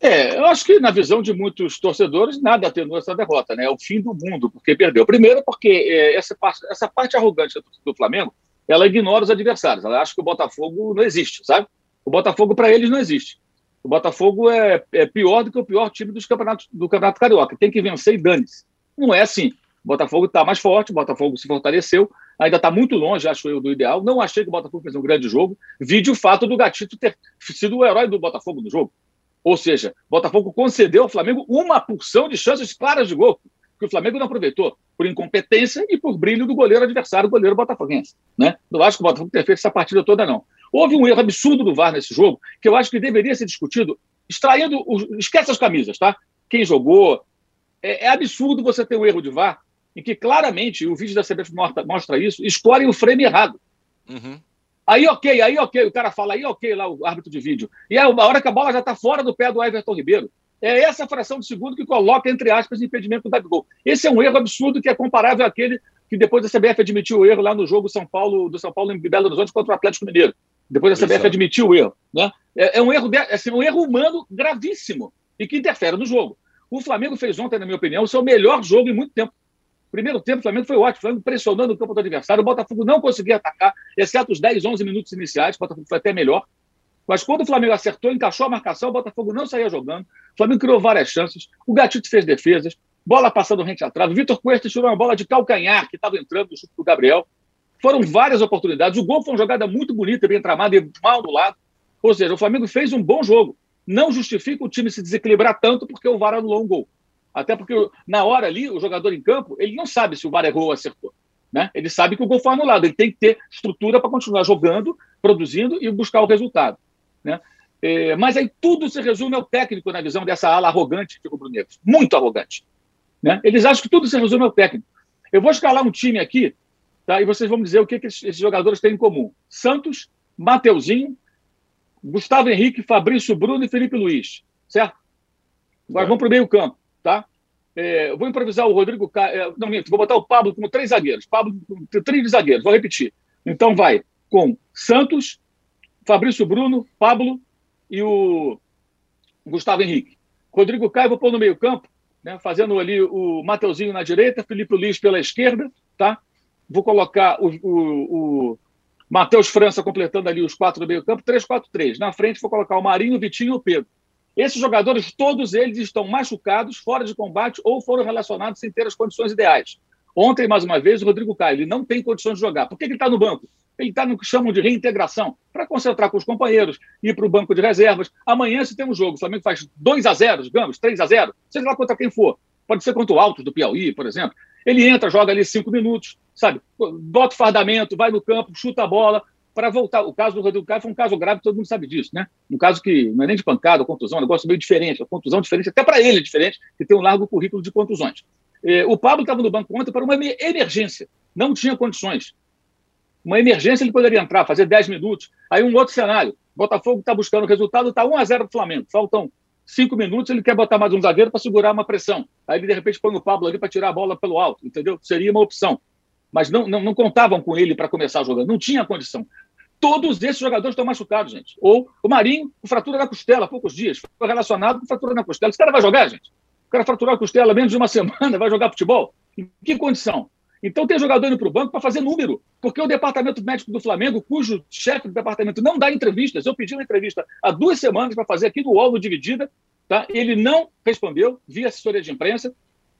É, eu acho que na visão de muitos torcedores, nada atenua essa derrota, né? É o fim do mundo, porque perdeu. Primeiro, porque é, essa, parte, essa parte arrogante do Flamengo, ela ignora os adversários. Ela acha que o Botafogo não existe, sabe? O Botafogo, para eles, não existe. O Botafogo é, é pior do que o pior time dos campeonatos, do Campeonato Carioca. Tem que vencer e dane-se. Não é assim. Botafogo está mais forte, o Botafogo se fortaleceu, ainda está muito longe, acho eu, do ideal. Não achei que o Botafogo fez um grande jogo. Vide o fato do Gatito ter sido o herói do Botafogo no jogo. Ou seja, Botafogo concedeu ao Flamengo uma porção de chances claras de gol, que o Flamengo não aproveitou, por incompetência e por brilho do goleiro adversário, goleiro botafoguense. Né? Não acho que o Botafogo tenha feito essa partida toda, não. Houve um erro absurdo do VAR nesse jogo, que eu acho que deveria ser discutido, extraindo. Esquece as camisas, tá? Quem jogou. É, é absurdo você ter um erro de VAR, em que claramente, o vídeo da CBF mostra, isso, escolhem o frame errado. Uhum. Aí, ok, aí, ok, o cara fala, aí, ok, lá o árbitro de vídeo. E é a hora que a bola já está fora do pé do Everton Ribeiro. É essa fração de segundo que coloca, entre aspas, impedimento do Gabigol. Esse é um erro absurdo que é comparável àquele que depois a CBF admitiu o erro lá no jogo São Paulo, do São Paulo em Belo Horizonte contra o Atlético Mineiro. Depois a CBF Exato. admitiu o erro. Né? É, é um erro de, é assim, um erro humano gravíssimo e que interfere no jogo. O Flamengo fez ontem, na minha opinião, o seu melhor jogo em muito tempo. Primeiro tempo, o Flamengo foi ótimo, o Flamengo pressionando o campo do adversário, o Botafogo não conseguia atacar, exceto os 10, 11 minutos iniciais, o Botafogo foi até melhor. Mas quando o Flamengo acertou, encaixou a marcação, o Botafogo não saía jogando, o Flamengo criou várias chances, o Gatito fez defesas, bola passando rente atrás, o Vitor Cuesta tirou uma bola de calcanhar que estava entrando no chute do Gabriel. Foram várias oportunidades, o gol foi uma jogada muito bonita, bem tramada e mal do lado. Ou seja, o Flamengo fez um bom jogo. Não justifica o time se desequilibrar tanto porque o VAR anulou um gol. Até porque na hora ali, o jogador em campo, ele não sabe se o VAR errou ou acertou. Né? Ele sabe que o gol foi anulado. Ele tem que ter estrutura para continuar jogando, produzindo e buscar o resultado. Né? É, mas aí tudo se resume ao técnico na visão dessa ala arrogante de rubro-negros. Muito arrogante. Né? Eles acham que tudo se resume ao técnico. Eu vou escalar um time aqui tá? e vocês vão me dizer o que, que esses jogadores têm em comum. Santos, Mateuzinho, Gustavo Henrique, Fabrício Bruno e Felipe Luiz. Certo? Agora vamos para o meio campo. Tá? É, vou improvisar o Rodrigo Caio. É, não, minto, vou botar o Pablo com três zagueiros. Pablo com três zagueiros, vou repetir. Então vai com Santos, Fabrício Bruno, Pablo e o Gustavo Henrique. Rodrigo Caio, vou pôr no meio-campo, né, fazendo ali o Mateuzinho na direita, Felipe Luiz pela esquerda, tá? Vou colocar o, o, o Matheus França completando ali os quatro do meio-campo, 3-4-3. Na frente, vou colocar o Marinho, o Vitinho e o Pedro. Esses jogadores, todos eles estão machucados, fora de combate ou foram relacionados sem ter as condições ideais. Ontem, mais uma vez, o Rodrigo Caio, ele não tem condições de jogar. Por que ele está no banco? Ele está no que chamam de reintegração, para concentrar com os companheiros, ir para o banco de reservas. Amanhã, se tem um jogo, o Flamengo faz 2 a 0 digamos, 3 a 0 seja lá contra quem for. Pode ser contra o Altos do Piauí, por exemplo. Ele entra, joga ali cinco minutos, sabe? Bota o fardamento, vai no campo, chuta a bola, para voltar. O caso do Rodrigo Caio foi um caso grave, todo mundo sabe disso, né? Um caso que não é nem de pancada, contusão, é um negócio meio diferente. A contusão diferente, até para ele é diferente, que tem um largo currículo de contusões. É, o Pablo estava no banco ontem para uma emergência, não tinha condições. Uma emergência ele poderia entrar, fazer 10 minutos. Aí um outro cenário. Botafogo está buscando o resultado, está 1 a 0 para o Flamengo. Faltam cinco minutos, ele quer botar mais um zagueiro para segurar uma pressão. Aí ele, de repente, põe o Pablo ali para tirar a bola pelo alto, entendeu? Seria uma opção. Mas não, não, não contavam com ele para começar jogar, não tinha condição. Todos esses jogadores estão machucados, gente. Ou o Marinho, com fratura na costela, há poucos dias, foi relacionado com fratura na costela. Esse cara vai jogar, gente? O cara fraturou a costela menos de uma <laughs> semana, vai jogar futebol? Em que condição? Então tem jogador indo para o banco para fazer número, porque o departamento médico do Flamengo, cujo chefe do departamento não dá entrevistas, eu pedi uma entrevista há duas semanas para fazer aqui no UOL Dividida, tá? ele não respondeu, via assessoria de imprensa,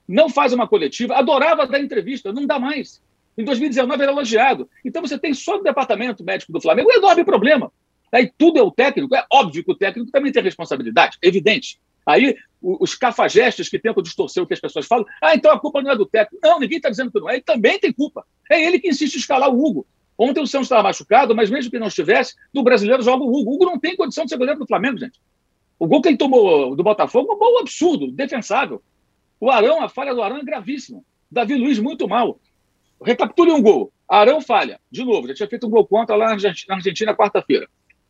não faz uma coletiva, adorava dar entrevista, não dá mais. Em 2019 era elogiado. Então você tem só no departamento médico do Flamengo um enorme problema. Aí tudo é o técnico. É óbvio que o técnico também tem responsabilidade, evidente. Aí os cafajestes que tentam distorcer o que as pessoas falam, ah, então a culpa não é do técnico. Não, ninguém está dizendo que não é. Ele também tem culpa. É ele que insiste em escalar o Hugo. Ontem o Santos estava machucado, mas mesmo que não estivesse, do brasileiro joga o Hugo. O Hugo não tem condição de ser goleiro do Flamengo, gente. O gol que ele tomou do Botafogo é um gol absurdo, defensável. O Arão, a falha do Arão é gravíssima. Davi Luiz, muito mal. Recapitule um gol. Arão falha. De novo, já tinha feito um gol contra lá na Argentina quarta-feira.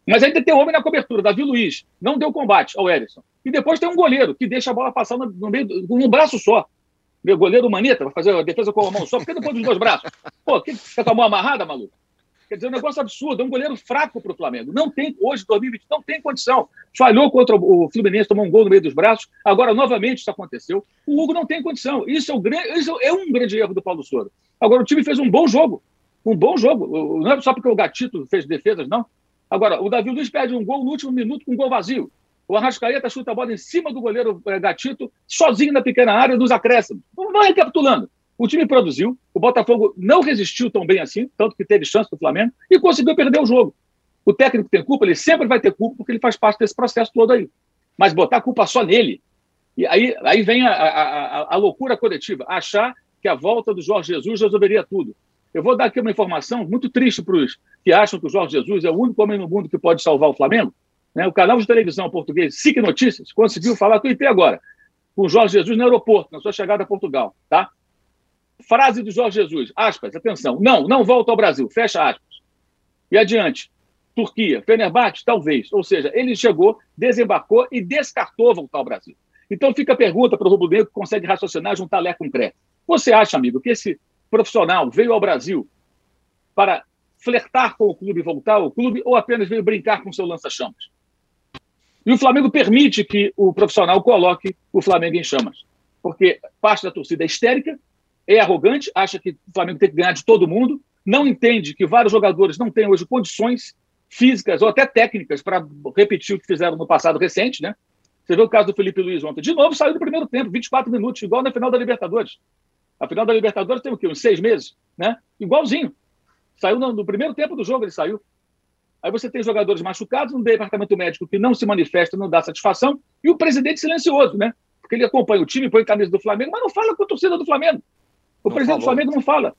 Mas ainda tem homem na cobertura, Davi Luiz. Não deu combate ao Erisson. E depois tem um goleiro que deixa a bola passar no meio, um braço só. Meu goleiro Maneta vai fazer a defesa com a mão só. Por que não põe dos dois braços? Pô, que, tá com a mão amarrada, maluco? Quer dizer, é um negócio absurdo. É um goleiro fraco para o Flamengo. Não tem, hoje, 2020, não tem condição. Falhou contra o Fluminense, tomou um gol no meio dos braços. Agora, novamente, isso aconteceu. O Hugo não tem condição. Isso é, o, isso é um grande erro do Paulo Souza. Agora, o time fez um bom jogo. Um bom jogo. Não é só porque o Gatito fez defesas, não. Agora, o Davi Luiz perde um gol no último minuto com um gol vazio. O Arrascaeta chuta a bola em cima do goleiro eh, Gatito, sozinho na pequena área dos acréscimos. Vai recapitulando. O time produziu, o Botafogo não resistiu tão bem assim, tanto que teve chance do Flamengo, e conseguiu perder o jogo. O técnico tem culpa, ele sempre vai ter culpa, porque ele faz parte desse processo todo aí. Mas botar a culpa só nele, e aí, aí vem a, a, a, loucura coletiva, achar que a volta do Jorge Jesus resolveria tudo. Eu vou dar aqui uma informação muito triste para os que acham que o Jorge Jesus é o único homem no mundo que pode salvar o Flamengo. Né? O canal de televisão português SIC Notícias conseguiu falar com o IP agora, com o Jorge Jesus no aeroporto, na sua chegada a Portugal. Tá? Frase do Jorge Jesus, aspas, atenção, não, não volta ao Brasil, fecha aspas. E adiante, Turquia, Fenerbahçe, talvez. Ou seja, ele chegou, desembarcou e descartou voltar ao Brasil. Então fica a pergunta para o Rubro Negro que consegue raciocinar, juntar Lé com Cré. Você acha, amigo, que esse profissional veio ao Brasil para flertar com o clube e voltar ao clube ou apenas veio brincar com seu lança-chamas? E o Flamengo permite que o profissional coloque o Flamengo em chamas. Porque parte da torcida é histérica, é arrogante, acha que o Flamengo tem que ganhar de todo mundo, não entende que vários jogadores não têm hoje condições físicas ou até técnicas para repetir o que fizeram no passado recente, né? Você viu o caso do Felipe Luiz ontem. De novo, saiu do primeiro tempo, 24 minutos, igual na final da Libertadores. A final da Libertadores tem o quê? Uns seis meses, né? Igualzinho. Saiu no, no primeiro tempo do jogo, ele saiu. Aí você tem jogadores machucados, um departamento médico que não se manifesta, não dá satisfação, e o presidente silencioso, né? Porque ele acompanha o time, põe camisa do Flamengo, mas não fala com a torcida do Flamengo. O não presidente falou. do Flamengo não fala.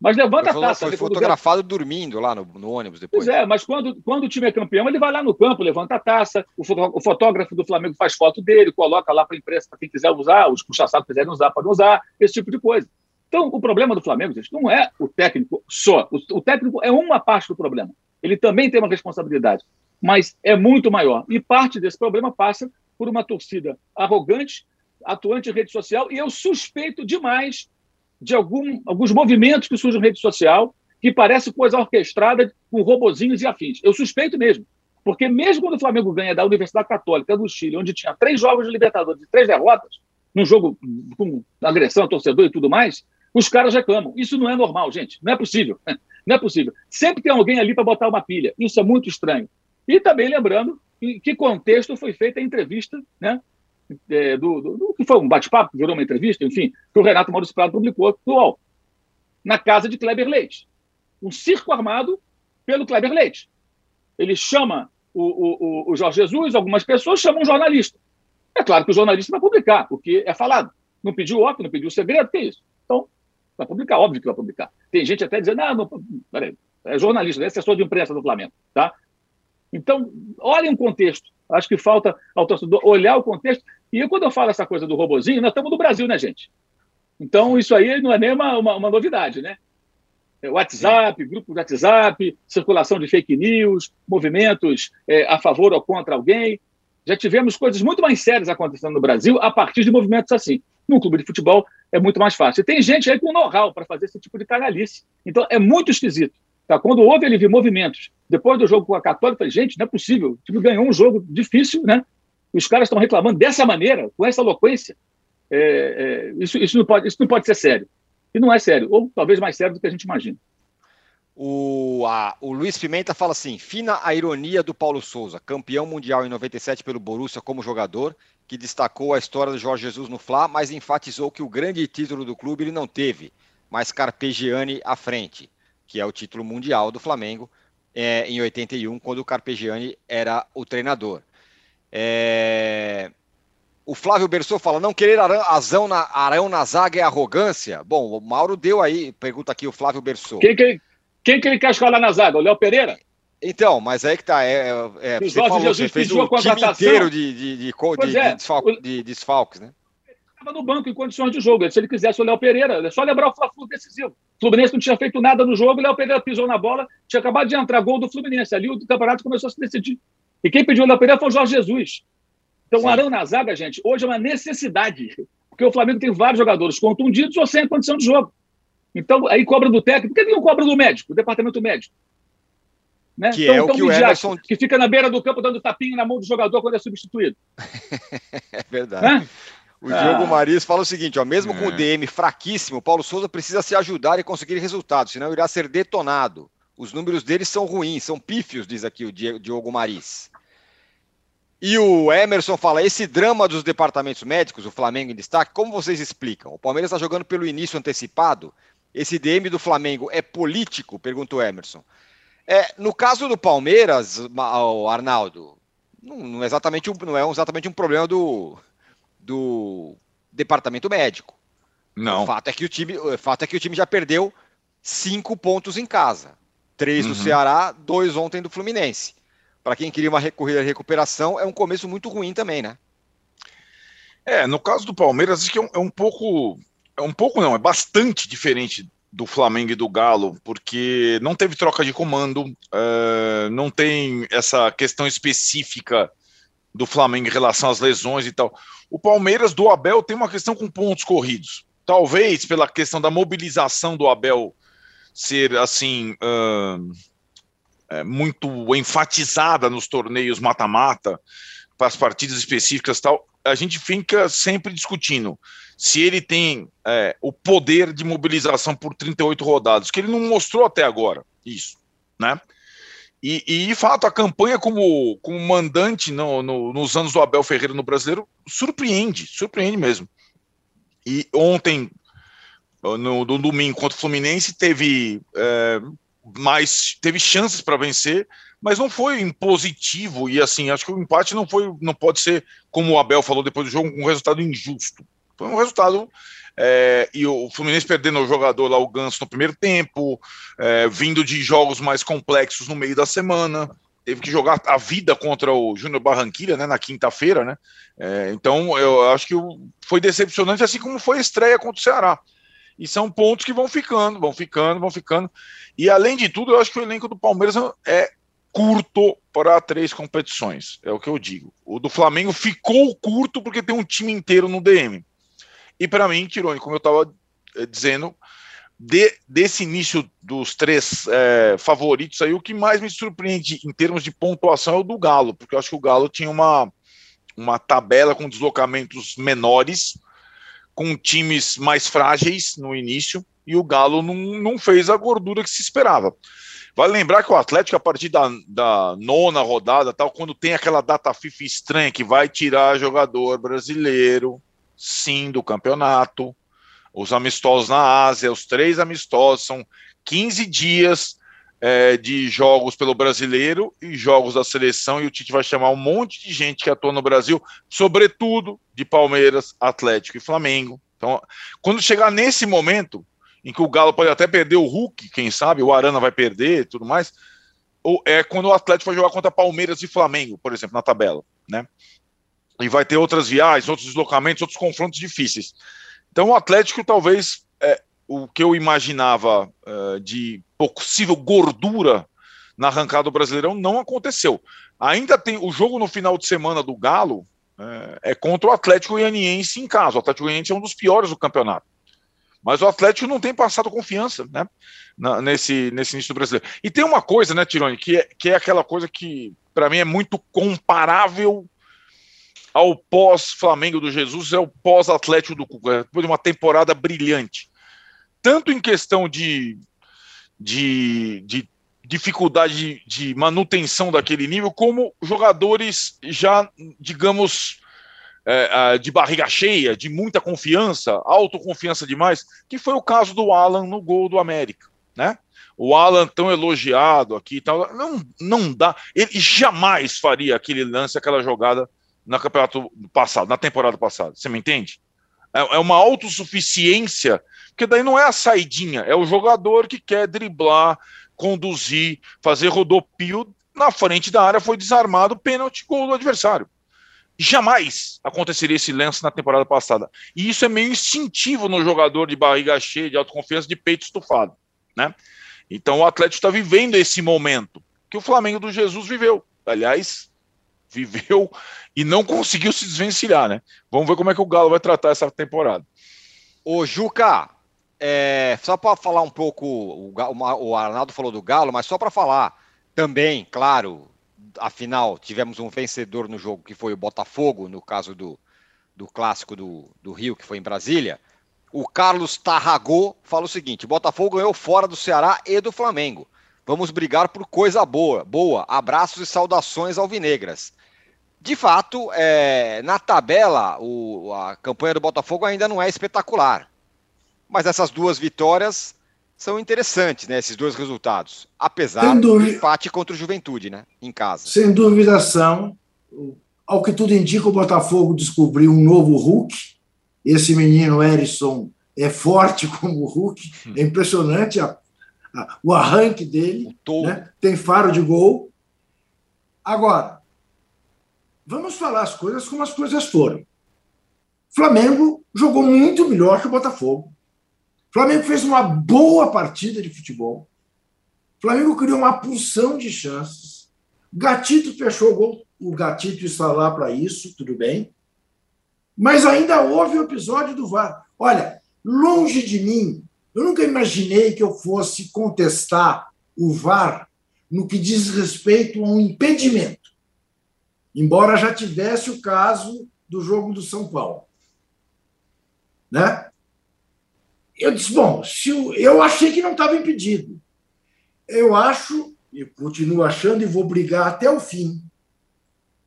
Mas levanta a taça. Foi fotografado dormindo lá no, no, ônibus depois. Pois é, mas quando, quando o time é campeão, ele vai lá no campo, levanta a taça, o, o fotógrafo do Flamengo faz foto dele, coloca lá para a imprensa, para quem quiser usar, os puxa-saco quiserem usar, podem usar, esse tipo de coisa. Então, o problema do Flamengo, gente, não é o técnico só. O, o técnico é uma parte do problema. Ele também tem uma responsabilidade, mas é muito maior. E parte desse problema passa por uma torcida arrogante, atuante em rede social, e eu suspeito demais de algum, alguns movimentos que surgem na rede social que parece coisa orquestrada com robozinhos e afins. Eu suspeito mesmo. Porque mesmo quando o Flamengo ganha da Universidade Católica do Chile, onde tinha três jogos de Libertadores e três derrotas, num jogo com agressão ao torcedor e tudo mais, os caras reclamam. Isso não é normal, gente. Não é possível. <laughs> Não é possível. Sempre tem alguém ali para botar uma pilha. Isso é muito estranho. E também lembrando em que contexto foi feita a entrevista né, é, do, do, do, que foi um bate-papo, virou uma entrevista, enfim, que o Renato Maurício Prado publicou no na casa de Kleber Leite. Um circo armado pelo Kleber Leite. Ele chama o, o, o Jorge Jesus, algumas pessoas chamam um jornalista. É claro que o jornalista vai publicar o que é falado. Não pediu óbvio, não pediu segredo, que é isso? Então, vai publicar, óbvio que vai publicar. Tem gente até dizendo, ah, não, peraí, é jornalista, é assessor de imprensa do Flamengo, tá? Então, olhem o contexto. Acho que falta ao torcedor olhar o contexto. E quando eu falo essa coisa do robozinho, nós estamos no Brasil, né, gente? Então, isso aí não é nem uma, uma, uma novidade, né? É WhatsApp, grupo de WhatsApp, circulação de fake news, movimentos é, a favor ou contra alguém. Já tivemos coisas muito mais sérias acontecendo no Brasil a partir de movimentos assim. No clube de futebol é muito mais fácil. E tem gente aí com know-how para fazer esse tipo de canalice. Então, é muito esquisito. Tá? Quando houve ali movimentos, depois do jogo com a Católica, eu falei, gente, não é possível. O time ganhou um jogo difícil, né? Os caras estão reclamando dessa maneira, com essa eloquência. É, é, isso, isso, não pode, isso não pode ser sério. E não é sério, ou talvez mais sério do que a gente imagina. O, a, o Luiz Pimenta fala assim: fina a ironia do Paulo Souza, campeão mundial em 97 pelo Borussia como jogador, que destacou a história do Jorge Jesus no Fla, mas enfatizou que o grande título do clube ele não teve, mas Carpegiani à frente que é o título mundial do Flamengo, é, em 81, quando o Carpegiani era o treinador. É... O Flávio Berçou fala: não querer arão na, arão na zaga é arrogância. Bom, o Mauro deu aí, pergunta aqui o Flávio Berçou. Quem que, quem que ele quer escalar na zaga? O Léo Pereira? Então, mas aí que tá. É, é, é você falou, você fez o time inteiro de, de, de, de, é, desfalques, de desfalques, né? estava no banco em condições de jogo. Se ele quisesse o Léo Pereira, é só lembrar o Fla-Flu decisivo. O Fluminense não tinha feito nada no jogo, o Léo Pereira pisou na bola, tinha acabado de entrar gol do Fluminense. Ali o campeonato começou a se decidir. E quem pediu o Léo Pereira foi o Jorge Jesus. Então, Sim. o Arão na zaga, gente, hoje é uma necessidade. Porque o Flamengo tem vários jogadores contundidos ou sem condição de jogo. Então, aí cobra do técnico. Por que não cobra do médico, do departamento médico? Né? Que então, é o então, que o Emerson... Que fica na beira do campo dando tapinha na mão do jogador quando é substituído. <laughs> é verdade. Né? O ah. Diogo Maris fala o seguinte: ó, mesmo é. com o é. DM fraquíssimo, Paulo Souza precisa se ajudar e conseguir resultados, senão irá ser detonado. Os números dele são ruins, são pífios, diz aqui o Diogo Maris. E o Emerson fala: esse drama dos departamentos médicos, o Flamengo em destaque, como vocês explicam? O Palmeiras está jogando pelo início antecipado. Esse DM do Flamengo é político? Pergunta o Emerson. É, no caso do Palmeiras, Arnaldo, não, não, é exatamente um, não é exatamente um problema do, do departamento médico. Não. O fato é que o time, o fato é que o time já perdeu cinco pontos em casa. Três do uhum. Ceará, dois ontem do Fluminense. Para quem queria uma de recuperação, é um começo muito ruim também, né? É, no caso do Palmeiras, acho que é um, é um pouco. É um pouco não, é bastante diferente do Flamengo e do Galo, porque não teve troca de comando, uh, não tem essa questão específica do Flamengo em relação às lesões e tal. O Palmeiras do Abel tem uma questão com pontos corridos. Talvez pela questão da mobilização do Abel ser assim uh, é, muito enfatizada nos torneios mata-mata, para as partidas específicas tal, a gente fica sempre discutindo se ele tem é, o poder de mobilização por 38 rodadas, que ele não mostrou até agora isso, né? E, e de fato, a campanha como, como mandante no, no, nos anos do Abel Ferreira no Brasileiro surpreende, surpreende mesmo. E ontem, no, no domingo contra o Fluminense, teve é, mais, teve chances para vencer, mas não foi impositivo e assim, acho que o empate não foi, não pode ser, como o Abel falou depois do jogo, um resultado injusto. Foi um resultado é, e o Fluminense perdendo o jogador lá, o Ganso, no primeiro tempo, é, vindo de jogos mais complexos no meio da semana, teve que jogar a vida contra o Júnior Barranquilla, né, na quinta-feira, né? É, então eu acho que foi decepcionante, assim como foi a estreia contra o Ceará. E são pontos que vão ficando, vão ficando, vão ficando. E além de tudo, eu acho que o elenco do Palmeiras é curto para três competições, é o que eu digo. O do Flamengo ficou curto porque tem um time inteiro no DM. E para mim, Tirone, como eu estava eh, dizendo, de, desse início dos três é, favoritos aí, o que mais me surpreende em termos de pontuação é o do Galo, porque eu acho que o Galo tinha uma, uma tabela com deslocamentos menores, com times mais frágeis no início, e o Galo não, não fez a gordura que se esperava. Vale lembrar que o Atlético, a partir da, da nona rodada, tal, quando tem aquela data FIFA estranha que vai tirar jogador brasileiro, sim, do campeonato, os amistosos na Ásia, os três amistosos, são 15 dias é, de jogos pelo brasileiro e jogos da seleção, e o Tite vai chamar um monte de gente que atua no Brasil, sobretudo de Palmeiras, Atlético e Flamengo. Então, quando chegar nesse momento, em que o Galo pode até perder o Hulk, quem sabe, o Arana vai perder tudo mais, ou é quando o Atlético vai jogar contra Palmeiras e Flamengo, por exemplo, na tabela, né? E vai ter outras viagens, outros deslocamentos, outros confrontos difíceis. Então o Atlético talvez o que eu imaginava é, de possível gordura na arrancada do Brasileirão não aconteceu. Ainda tem o jogo no final de semana do Galo é, é contra o Atlético Goianiense em casa. O Atlético Goianiense é um dos piores do campeonato. Mas o Atlético não tem passado confiança né, na, nesse, nesse início do brasileiro. E tem uma coisa, né, Tirone, que é, que é aquela coisa que, para mim, é muito comparável ao pós-Flamengo do Jesus, é o pós-Atlético do Cuca, depois de uma temporada brilhante. Tanto em questão de, de, de dificuldade de, manutenção daquele nível, como jogadores já, digamos, é, de barriga cheia, de muita confiança, autoconfiança demais, que foi o caso do Alan no gol do América, né? O Alan tão elogiado aqui e tal, não, não dá. Ele jamais faria aquele lance, aquela jogada na campeonato passado, na temporada passada. Você me entende? É, é uma autossuficiência, porque daí não é a saidinha, é o jogador que quer driblar, conduzir, fazer rodopio na frente da área, foi desarmado, pênalti, gol do adversário. Jamais aconteceria esse lance na temporada passada. E isso é meio instintivo no jogador de barriga cheia, de autoconfiança, de peito estufado. Né? Então o Atlético está vivendo esse momento que o Flamengo do Jesus viveu. Aliás, viveu e não conseguiu se desvencilhar, né? Vamos ver como é que o Galo vai tratar essa temporada. Ô, Juca, é, só para falar um pouco, o, o Arnaldo falou do Galo, mas só para falar também, claro, afinal, tivemos um vencedor no jogo que foi o Botafogo, no caso do, do clássico do, do Rio, que foi em Brasília. O Carlos Tarragô fala o seguinte: Botafogo ganhou fora do Ceará e do Flamengo. Vamos brigar por coisa boa. Boa. Abraços e saudações alvinegras. De fato, é, na tabela, o, a campanha do Botafogo ainda não é espetacular. Mas essas duas vitórias são interessantes, né? Esses dois resultados. Apesar do empate contra o Juventude, né? Em casa. Sem dúvida são. Ao que tudo indica, o Botafogo descobriu um novo Hulk. Esse menino Erisson é forte <laughs> como o Hulk. É impressionante a, o arranque dele, né? tem faro de gol. Agora, vamos falar as coisas como as coisas foram. Flamengo jogou muito melhor que o Botafogo. Flamengo fez uma boa partida de futebol. Flamengo criou uma porção de chances. Gatito fechou o gol. O Gatito está lá para isso, tudo bem. Mas ainda houve o episódio do VAR. Olha, longe de mim, eu nunca imaginei que eu fosse contestar o VAR no que diz respeito a um impedimento. Embora já tivesse o caso do jogo do São Paulo. Né? Eu disse, bom, se o, eu achei que não estava impedido. Eu acho, e continuo achando, e vou brigar até o fim,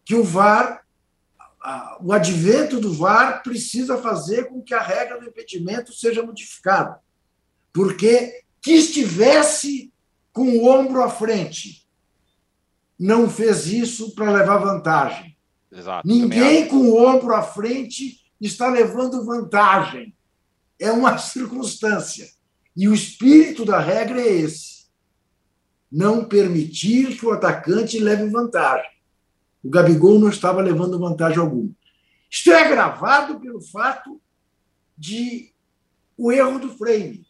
que o VAR, o advento do VAR precisa fazer com que a regra do impedimento seja modificada. Porque que estivesse com o ombro à frente não fez isso para levar vantagem. Exato, Ninguém com o ombro à frente está levando vantagem. É uma circunstância. E o espírito da regra é esse: não permitir que o atacante leve vantagem. O Gabigol não estava levando vantagem alguma. Isto é agravado pelo fato de o erro do frame.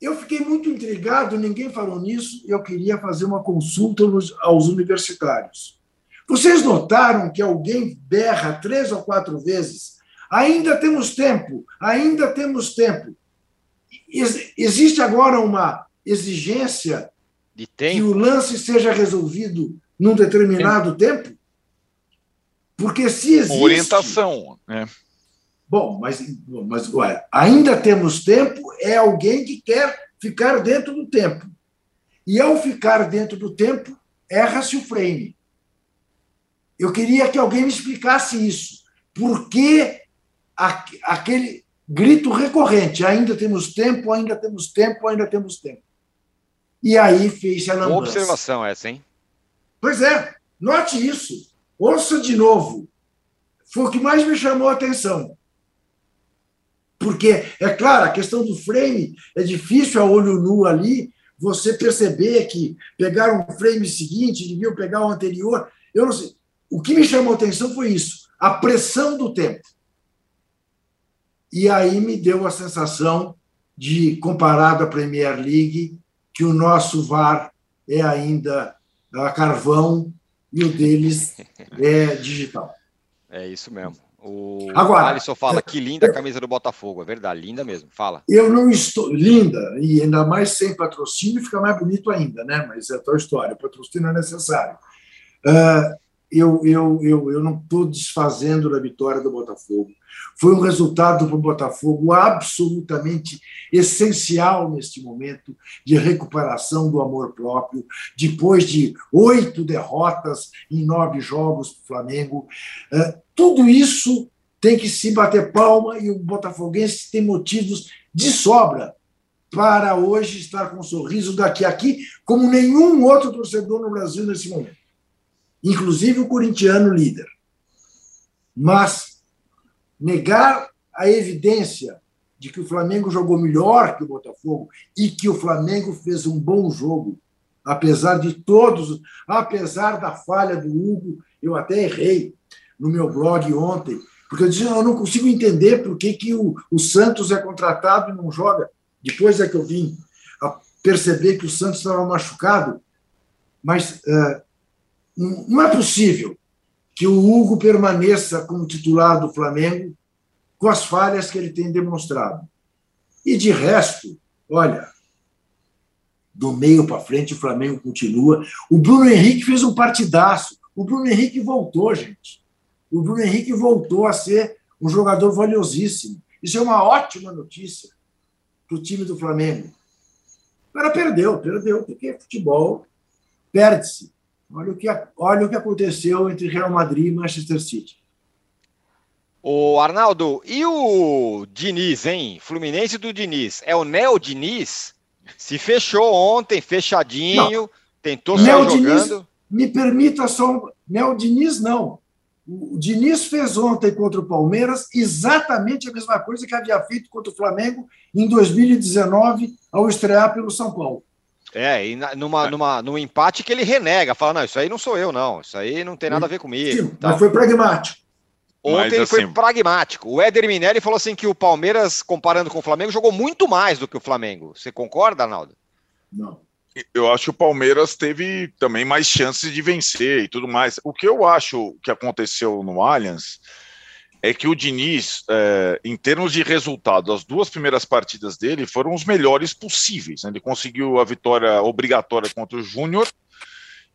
Eu fiquei muito intrigado, ninguém falou nisso, eu queria fazer uma consulta aos universitários. Vocês notaram que alguém berra três ou quatro vezes Ainda temos tempo, ainda temos tempo. existe agora uma exigência de que o lance seja resolvido num determinado tempo? Porque se existe. Orientação. Né? Bom, mas, mas ué, ainda temos tempo, é alguém que quer ficar dentro do tempo. E ao ficar dentro do tempo, erra-se o frame. Eu queria que alguém me explicasse isso. Por que aquele grito recorrente: ainda temos tempo, ainda temos tempo, ainda temos tempo. E aí fez a lambança. Boa observação essa, hein? Pois é, note isso. Ouça de novo. Foi o que mais me chamou a atenção. Porque, é claro, a questão do frame é difícil a olho nu ali você perceber que pegaram um frame seguinte, deviam pegar o anterior. Eu não sei. O que me chamou a atenção foi isso: a pressão do tempo. E aí me deu a sensação de, comparado à Premier League, que o nosso VAR é ainda a carvão e o deles é digital. É isso mesmo. O Agora, Alisson fala que linda a camisa do Botafogo, é verdade, linda mesmo. Fala. Eu não estou linda e ainda mais sem patrocínio fica mais bonito ainda, né? Mas é a tua história, patrocínio é necessário. Uh, eu, eu, eu, eu não estou desfazendo da vitória do Botafogo. Foi um resultado para o Botafogo absolutamente essencial neste momento de recuperação do amor próprio, depois de oito derrotas em nove jogos para o Flamengo. É, tudo isso tem que se bater palma e o Botafoguense tem motivos de sobra para hoje estar com um sorriso daqui a aqui, como nenhum outro torcedor no Brasil nesse momento inclusive o corintiano líder. Mas negar a evidência de que o Flamengo jogou melhor que o Botafogo e que o Flamengo fez um bom jogo, apesar de todos, apesar da falha do Hugo, eu até errei no meu blog ontem, porque eu disse, eu não consigo entender por que, que o, o Santos é contratado e não joga. Depois é que eu vim a perceber que o Santos estava machucado, mas uh, não é possível que o Hugo permaneça como titular do Flamengo com as falhas que ele tem demonstrado. E de resto, olha, do meio para frente o Flamengo continua. O Bruno Henrique fez um partidaço. O Bruno Henrique voltou, gente. O Bruno Henrique voltou a ser um jogador valiosíssimo. Isso é uma ótima notícia para o time do Flamengo. Agora perdeu, perdeu, porque futebol perde-se. Olha o que, olha o que aconteceu entre Real Madrid e Manchester City. O Arnaldo, e o Diniz, hein? Fluminense do Diniz. É o Neo Diniz? Se fechou ontem, fechadinho, não. tentou sair jogando. me permita só. Neo Diniz, não. O Diniz fez ontem contra o Palmeiras exatamente a mesma coisa que havia feito contra o Flamengo em 2019, ao estrear pelo São Paulo. É, e numa, numa, num empate que ele renega, fala: não, isso aí não sou eu, não, isso aí não tem nada a ver comigo. Sim, mas foi pragmático. Ontem mas, ele assim... foi pragmático. O Éder Minelli falou assim que o Palmeiras, comparando com o Flamengo, jogou muito mais do que o Flamengo. Você concorda, Arnaldo? Não. Eu acho que o Palmeiras teve também mais chances de vencer e tudo mais. O que eu acho que aconteceu no Allianz é que o Diniz, é, em termos de resultado, as duas primeiras partidas dele foram os melhores possíveis. Né? Ele conseguiu a vitória obrigatória contra o Júnior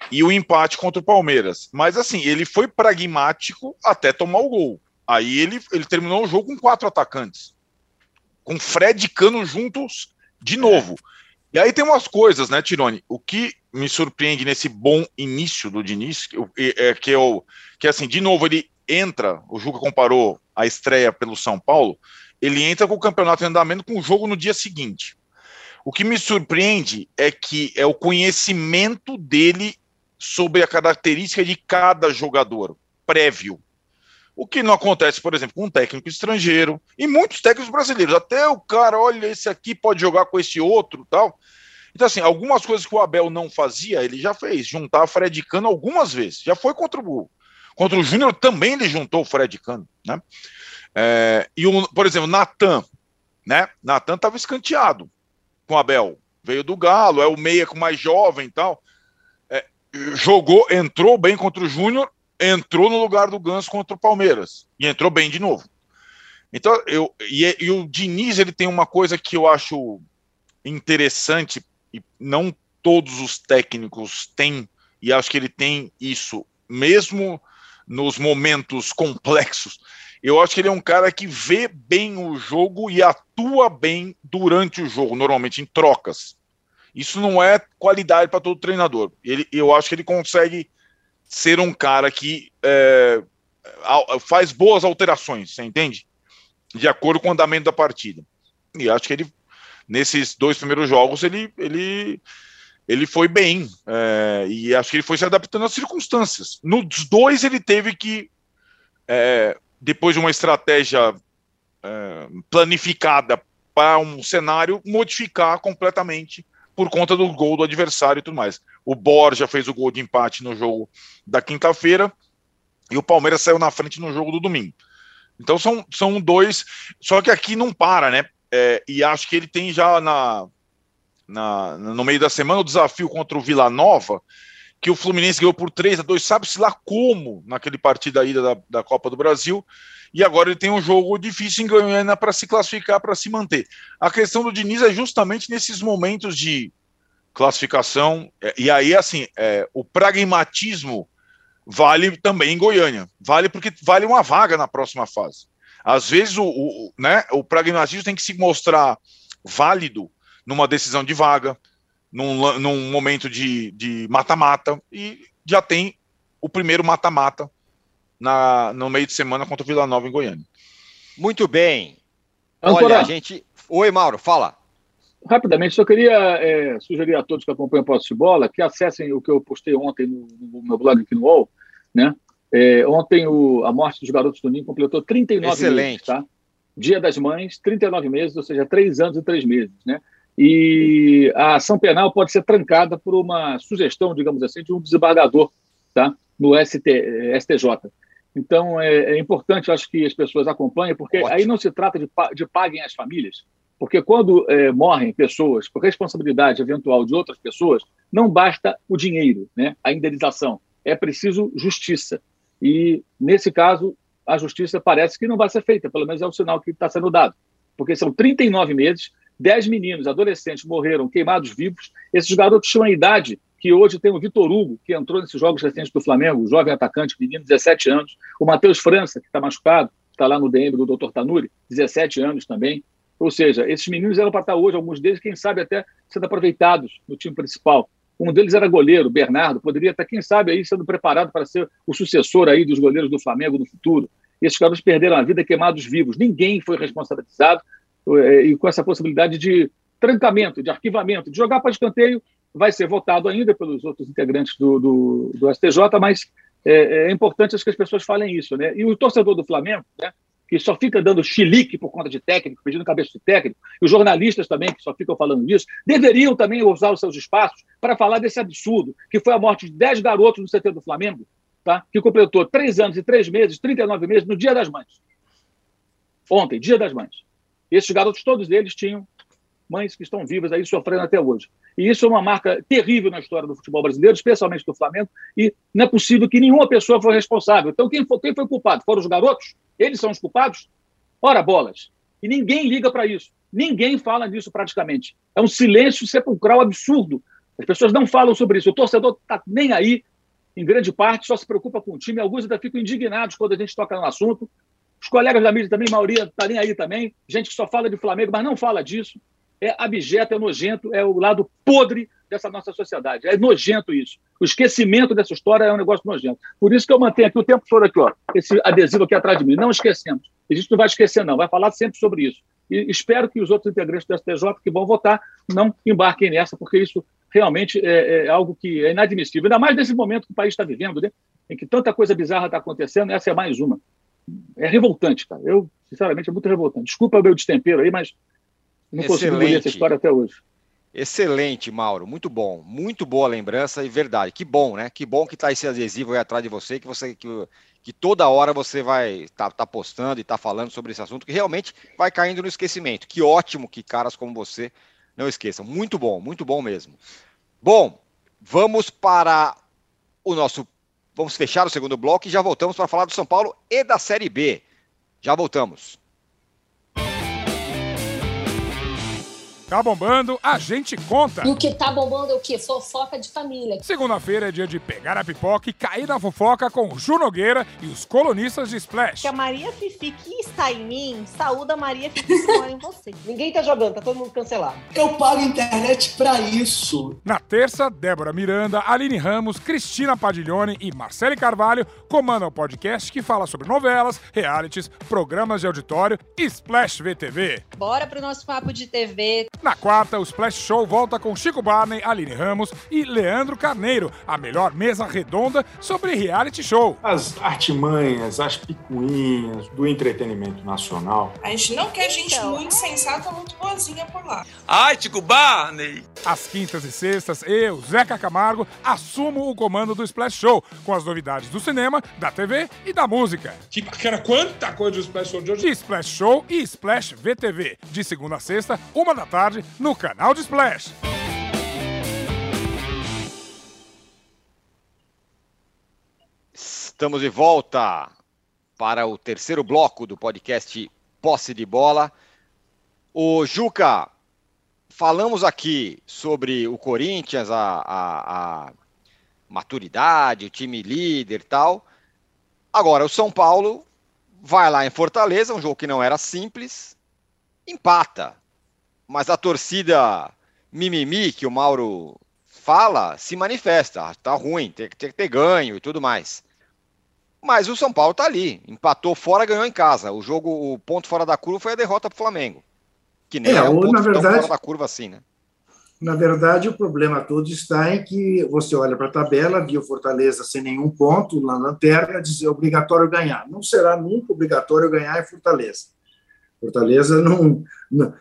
e o empate contra o Palmeiras. Mas assim, ele foi pragmático até tomar o gol. Aí ele, ele terminou o jogo com quatro atacantes, com Fred e Cano juntos de novo. E aí tem umas coisas, né, Tirone? O que me surpreende nesse bom início do Diniz é que eu que assim, de novo ele entra, o Juca comparou a estreia pelo São Paulo, ele entra com o campeonato em andamento com o jogo no dia seguinte. O que me surpreende é que é o conhecimento dele sobre a característica de cada jogador prévio. O que não acontece, por exemplo, com um técnico estrangeiro e muitos técnicos brasileiros. Até o cara, olha, esse aqui pode jogar com esse outro tal. Então, assim, algumas coisas que o Abel não fazia, ele já fez. Juntar Fred Cano algumas vezes. Já foi contra o, contra o Júnior, também ele juntou o Fred Cano, né? É, e, o, por exemplo, Natan, né? Natan estava escanteado com Abel. Veio do Galo, é o meia com mais jovem e tal jogou, entrou bem contra o Júnior, entrou no lugar do Ganso contra o Palmeiras e entrou bem de novo. Então, eu e, e, o Diniz ele tem uma coisa que eu acho interessante e não todos os técnicos têm e acho que ele tem isso mesmo nos momentos complexos. Eu acho que ele é um cara que vê bem o jogo e atua bem durante o jogo, normalmente em trocas. Isso não é qualidade para todo treinador. Ele, eu acho que ele consegue ser um cara que é, faz boas alterações, você entende? De acordo com o andamento da partida. E acho que ele, nesses dois primeiros jogos, ele, ele, ele foi bem. É, e acho que ele foi se adaptando às circunstâncias. Nos dois, ele teve que, é, depois de uma estratégia é, planificada para um cenário, modificar completamente por conta do gol do adversário e tudo mais. O Borja fez o gol de empate no jogo da quinta-feira e o Palmeiras saiu na frente no jogo do domingo. Então são, são dois. Só que aqui não para, né? É, e acho que ele tem já na, na, no meio da semana o desafio contra o Vila Nova, que o Fluminense ganhou por 3 a 2 sabe-se lá como naquele partido da ida da, da Copa do Brasil e agora ele tem um jogo difícil em Goiânia para se classificar, para se manter. A questão do Diniz é justamente nesses momentos de classificação, é, e aí, assim, é, o pragmatismo vale também em Goiânia, vale porque vale uma vaga na próxima fase. Às vezes, o, o, né, o pragmatismo tem que se mostrar válido numa decisão de vaga, num, num momento de mata-mata, e já tem o primeiro mata-mata na, no meio de semana contra o Vila Nova em Goiânia. Muito bem. Olha, a gente. Oi, Mauro, fala. Rapidamente, só queria é, sugerir a todos que acompanham o Posse de Bola que acessem o que eu postei ontem no, no meu blog aqui no UOL. Né? É, ontem o, a morte dos garotos do Ninho completou 39 Excelente. meses. Tá? Dia das Mães, 39 meses, ou seja, 3 anos e 3 meses. Né? E a ação penal pode ser trancada por uma sugestão, digamos assim, de um desembargador tá? no ST, STJ. Então, é, é importante, acho que as pessoas acompanhem, porque Ótimo. aí não se trata de, de paguem as famílias, porque quando é, morrem pessoas por responsabilidade eventual de outras pessoas, não basta o dinheiro, né, a indenização, é preciso justiça. E, nesse caso, a justiça parece que não vai ser feita, pelo menos é o sinal que está sendo dado, porque são 39 meses, 10 meninos, adolescentes morreram queimados vivos, esses garotos tinham a idade que hoje tem o Vitor Hugo, que entrou nesses jogos recentes do Flamengo, jovem atacante, menino, 17 anos. O Matheus França, que está machucado, está lá no DM do Dr. Tanuri, 17 anos também. Ou seja, esses meninos eram para estar hoje, alguns deles, quem sabe, até sendo aproveitados no time principal. Um deles era goleiro, Bernardo, poderia estar, quem sabe, aí sendo preparado para ser o sucessor aí dos goleiros do Flamengo no futuro. Esses caras perderam a vida queimados vivos. Ninguém foi responsabilizado e com essa possibilidade de trancamento, de arquivamento, de jogar para escanteio vai ser votado ainda pelos outros integrantes do, do, do STJ, mas é, é importante que as pessoas falem isso, né? E o torcedor do Flamengo, né? que só fica dando chilique por conta de técnico, pedindo cabeça de técnico, e os jornalistas também, que só ficam falando disso, deveriam também usar os seus espaços para falar desse absurdo, que foi a morte de 10 garotos no CT do Flamengo, tá? que completou 3 anos e 3 meses, 39 meses, no Dia das Mães. Ontem, Dia das Mães. Esses garotos, todos eles tinham mães que estão vivas aí sofrendo até hoje. E isso é uma marca terrível na história do futebol brasileiro, especialmente do Flamengo, e não é possível que nenhuma pessoa foi responsável. Então, quem foi, quem foi culpado? Foram os garotos? Eles são os culpados? Ora, bolas. E ninguém liga para isso. Ninguém fala disso praticamente. É um silêncio sepulcral absurdo. As pessoas não falam sobre isso. O torcedor está nem aí, em grande parte, só se preocupa com o time. Alguns ainda ficam indignados quando a gente toca no assunto. Os colegas da mídia também, a maioria está nem aí também. Gente que só fala de Flamengo, mas não fala disso. É abjeto, é nojento, é o lado podre dessa nossa sociedade. É nojento isso. O esquecimento dessa história é um negócio nojento. Por isso que eu mantenho aqui o tempo todo aqui, ó, esse adesivo aqui atrás de mim. Não esquecemos. A gente não vai esquecer, não. Vai falar sempre sobre isso. E espero que os outros integrantes do STJ que vão votar não embarquem nessa, porque isso realmente é, é algo que é inadmissível. Ainda mais nesse momento que o país está vivendo, né? em que tanta coisa bizarra está acontecendo, essa é mais uma. É revoltante, cara. Eu, sinceramente, é muito revoltante. Desculpa o meu destempero aí, mas não consigo engolir essa história até hoje. Excelente, Mauro. Muito bom. Muito boa lembrança e verdade. Que bom, né? Que bom que tá esse adesivo aí atrás de você, que você que, que toda hora você vai tá, tá postando e tá falando sobre esse assunto, que realmente vai caindo no esquecimento. Que ótimo que caras como você não esqueçam. Muito bom, muito bom mesmo. Bom, vamos para o nosso. Vamos fechar o segundo bloco e já voltamos para falar do São Paulo e da Série B. Já voltamos. Tá bombando, a gente conta. E o que tá bombando é o quê? Fofoca de família. Segunda-feira é dia de pegar a pipoca e cair na fofoca com o Ju Nogueira e os colunistas de Splash. Que a Maria Fifi que está em mim, saúda a Maria Fifi que mora em você. <laughs> Ninguém tá jogando, tá todo mundo cancelado. Eu pago a internet pra isso. Na terça, Débora Miranda, Aline Ramos, Cristina Padiglione e Marcele Carvalho comandam o podcast que fala sobre novelas, realities, programas de auditório e Splash VTV. Bora pro nosso papo de TV. Na quarta, o Splash Show volta com Chico Barney, Aline Ramos e Leandro Carneiro, a melhor mesa redonda sobre reality show. As artimanhas, as picuinhas do entretenimento nacional. A gente não quer gente então, muito sensata, muito boazinha por lá. Ai, Chico Barney! Às quintas e sextas, eu, Zeca Camargo, assumo o comando do Splash Show, com as novidades do cinema, da TV e da música. Tipo, que era quanta coisa do Splash Show de hoje? Splash Show e Splash VTV, de segunda a sexta, uma da tarde tarde no canal de Splash. Estamos de volta para o terceiro bloco do podcast Posse de Bola. O Juca, falamos aqui sobre o Corinthians, a, a, a maturidade, o time líder e tal. Agora, o São Paulo vai lá em Fortaleza, um jogo que não era simples, empata mas a torcida mimimi que o Mauro fala se manifesta. Tá ruim, tem, tem que ter ganho e tudo mais. Mas o São Paulo tá ali, empatou fora, ganhou em casa. O jogo, o ponto fora da curva foi a derrota pro Flamengo. Que nem é, é um ponto na verdade, fora da curva assim, né? Na verdade, o problema todo está em que você olha para a tabela, viu Fortaleza sem nenhum ponto na lanterna, dizer obrigatório ganhar. Não será nunca obrigatório ganhar em Fortaleza. Fortaleza não, não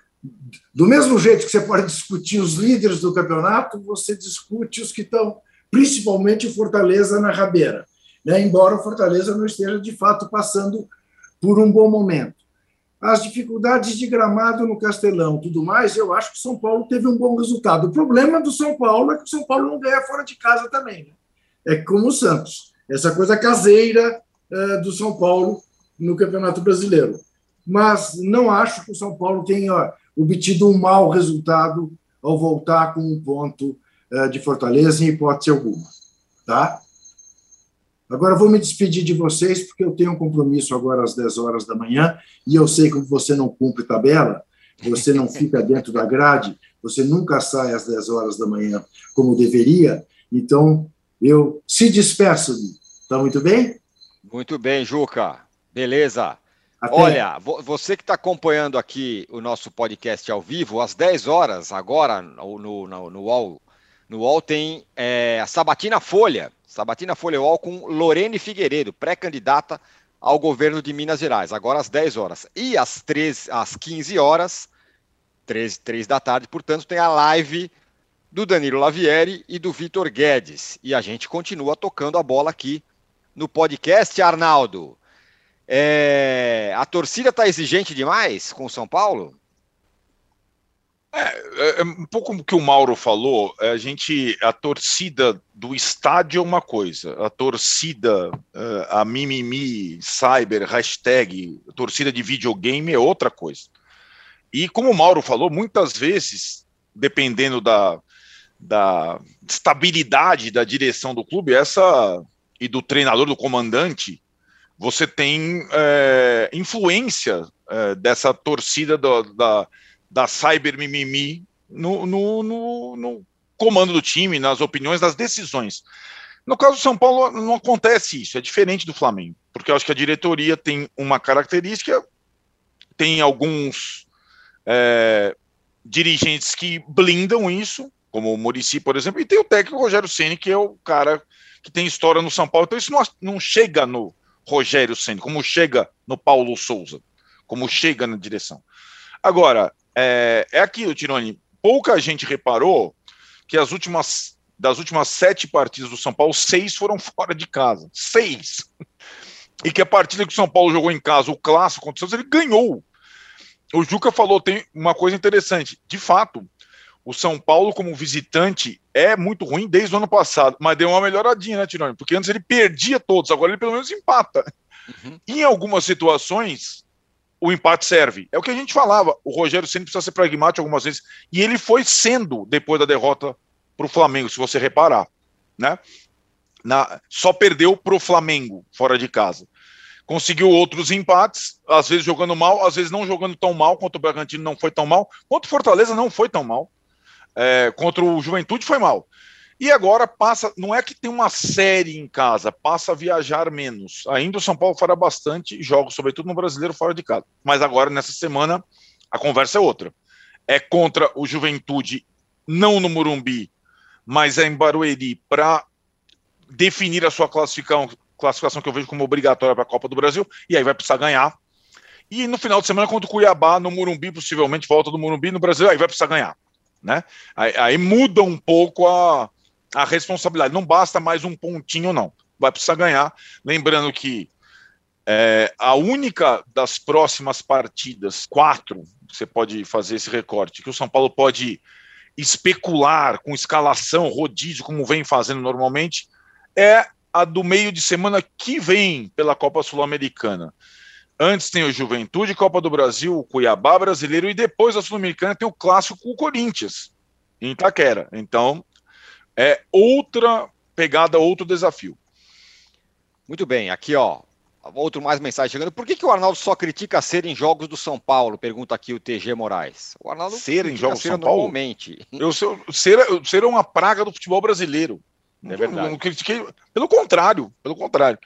do mesmo jeito que você pode discutir os líderes do campeonato, você discute os que estão, principalmente o Fortaleza na rabeira, né? embora o Fortaleza não esteja de fato passando por um bom momento. As dificuldades de gramado no Castelão, tudo mais, eu acho que o São Paulo teve um bom resultado. O problema do São Paulo é que o São Paulo não ganha fora de casa também. Né? É como o Santos, essa coisa caseira uh, do São Paulo no Campeonato Brasileiro. Mas não acho que o São Paulo tenha obtido um mau resultado ao voltar com um ponto uh, de Fortaleza, em hipótese alguma. Tá? Agora vou me despedir de vocês, porque eu tenho um compromisso agora às 10 horas da manhã, e eu sei que você não cumpre tabela, você não fica <laughs> dentro da grade, você nunca sai às 10 horas da manhã como deveria, então eu se despeço. Tá muito bem? Muito bem, Juca. Beleza. Até... Olha, você que está acompanhando aqui o nosso podcast ao vivo, às 10 horas, agora no, no, no, UOL, no UOL tem é, a Sabatina Folha. Sabatina Folha UOL com Lorene Figueiredo, pré-candidata ao governo de Minas Gerais, agora às 10 horas. E às, 13, às 15 horas, 13, 3 da tarde, portanto, tem a live do Danilo Lavieri e do Vitor Guedes. E a gente continua tocando a bola aqui no podcast, Arnaldo. É, a torcida está exigente demais com o São Paulo? É, é, é, um pouco que o Mauro falou, a gente, a torcida do estádio é uma coisa, a torcida, é, a mimimi, cyber, hashtag, torcida de videogame é outra coisa. E como o Mauro falou, muitas vezes, dependendo da, da estabilidade da direção do clube, essa e do treinador, do comandante, você tem é, influência é, dessa torcida do, da da cyber mimimi no, no, no, no comando do time, nas opiniões, nas decisões. No caso do São Paulo, não acontece isso, é diferente do Flamengo, porque eu acho que a diretoria tem uma característica, tem alguns é, dirigentes que blindam isso, como o Murici, por exemplo, e tem o técnico Rogério Ceni, que é o cara que tem história no São Paulo. Então isso não, não chega no Rogério Ceni, como chega no Paulo Souza, como chega na direção. Agora, é, é aquilo, Tironi. Pouca gente reparou que as últimas das últimas sete partidas do São Paulo, seis foram <laughs> fora de casa. Seis. E que a partida que o São Paulo jogou em casa, o clássico contra o Santos, ele ganhou. O Juca falou, tem uma coisa interessante. De fato, o São Paulo, como visitante, é muito ruim desde o ano passado, mas deu uma melhoradinha, né, Tironi? Porque antes ele perdia todos, agora ele pelo menos empata. Uhum. Em algumas situações, o empate serve. É o que a gente falava. O Rogério sempre precisa ser pragmático algumas vezes. E ele foi sendo depois da derrota para o Flamengo, se você reparar. Né? Na, só perdeu para o Flamengo fora de casa. Conseguiu outros empates, às vezes jogando mal, às vezes não jogando tão mal, contra o Bragantino não foi tão mal, contra o Fortaleza não foi tão mal, é, contra o Juventude foi mal. E agora passa, não é que tem uma série em casa, passa a viajar menos. Ainda o São Paulo fará bastante jogos, sobretudo no brasileiro fora de casa. Mas agora, nessa semana, a conversa é outra. É contra o Juventude, não no Morumbi, mas é em Barueri, para definir a sua classificação, classificação que eu vejo como obrigatória para a Copa do Brasil, e aí vai precisar ganhar. E no final de semana, contra o Cuiabá, no Morumbi, possivelmente volta do Morumbi no Brasil, aí vai precisar ganhar. Né? Aí, aí muda um pouco a, a responsabilidade. Não basta mais um pontinho, não. Vai precisar ganhar. Lembrando que é, a única das próximas partidas, quatro, você pode fazer esse recorte, que o São Paulo pode especular com escalação, rodízio, como vem fazendo normalmente, é a do meio de semana que vem pela Copa Sul-Americana. Antes tem o Juventude, Copa do Brasil, o Cuiabá brasileiro e depois a Sul-Americana tem o clássico com o Corinthians, em Itaquera. Então, é outra pegada, outro desafio. Muito bem, aqui ó, outro mais mensagem chegando. Por que, que o Arnaldo só critica ser em jogos do São Paulo? Pergunta aqui o TG Moraes. O Arnaldo ser em jogos do São Paulo normalmente. Eu, ser, ser é uma praga do futebol brasileiro. É verdade. Não, não critiquei, pelo contrário, pelo contrário.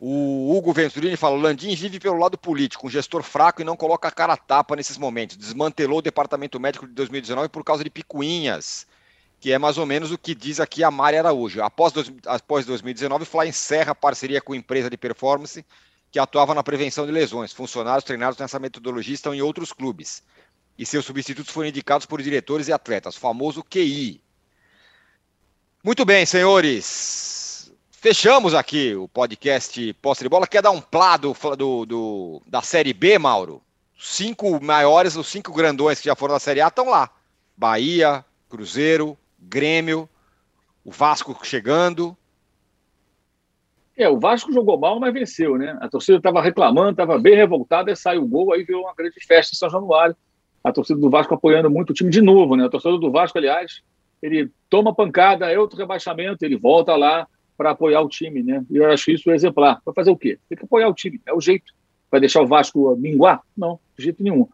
O Hugo Venturini fala: Landim vive pelo lado político, um gestor fraco e não coloca a cara a tapa nesses momentos. Desmantelou o departamento médico de 2019 por causa de picuinhas que é mais ou menos o que diz aqui a Mari Araújo. Após, dois, após 2019, Fly encerra parceria com empresa de performance que atuava na prevenção de lesões. Funcionários treinados nessa metodologia estão em outros clubes. E seus substitutos foram indicados por diretores e atletas, famoso QI. Muito bem, senhores. Fechamos aqui o podcast Posse de Bola. Quer dar um plá do, do, da Série B, Mauro? Cinco maiores, os cinco grandões que já foram da Série A estão lá. Bahia, Cruzeiro, Grêmio, o Vasco chegando. É, o Vasco jogou mal, mas venceu, né? A torcida estava reclamando, estava bem revoltada, saiu o gol, aí veio uma grande festa em São Januário. A torcida do Vasco apoiando muito o time de novo, né? A torcida do Vasco, aliás, ele toma pancada, é outro rebaixamento, ele volta lá para apoiar o time, né? E eu acho isso exemplar. Vai fazer o quê? Tem que apoiar o time, é o jeito. Vai deixar o Vasco minguar? Não, de jeito nenhum.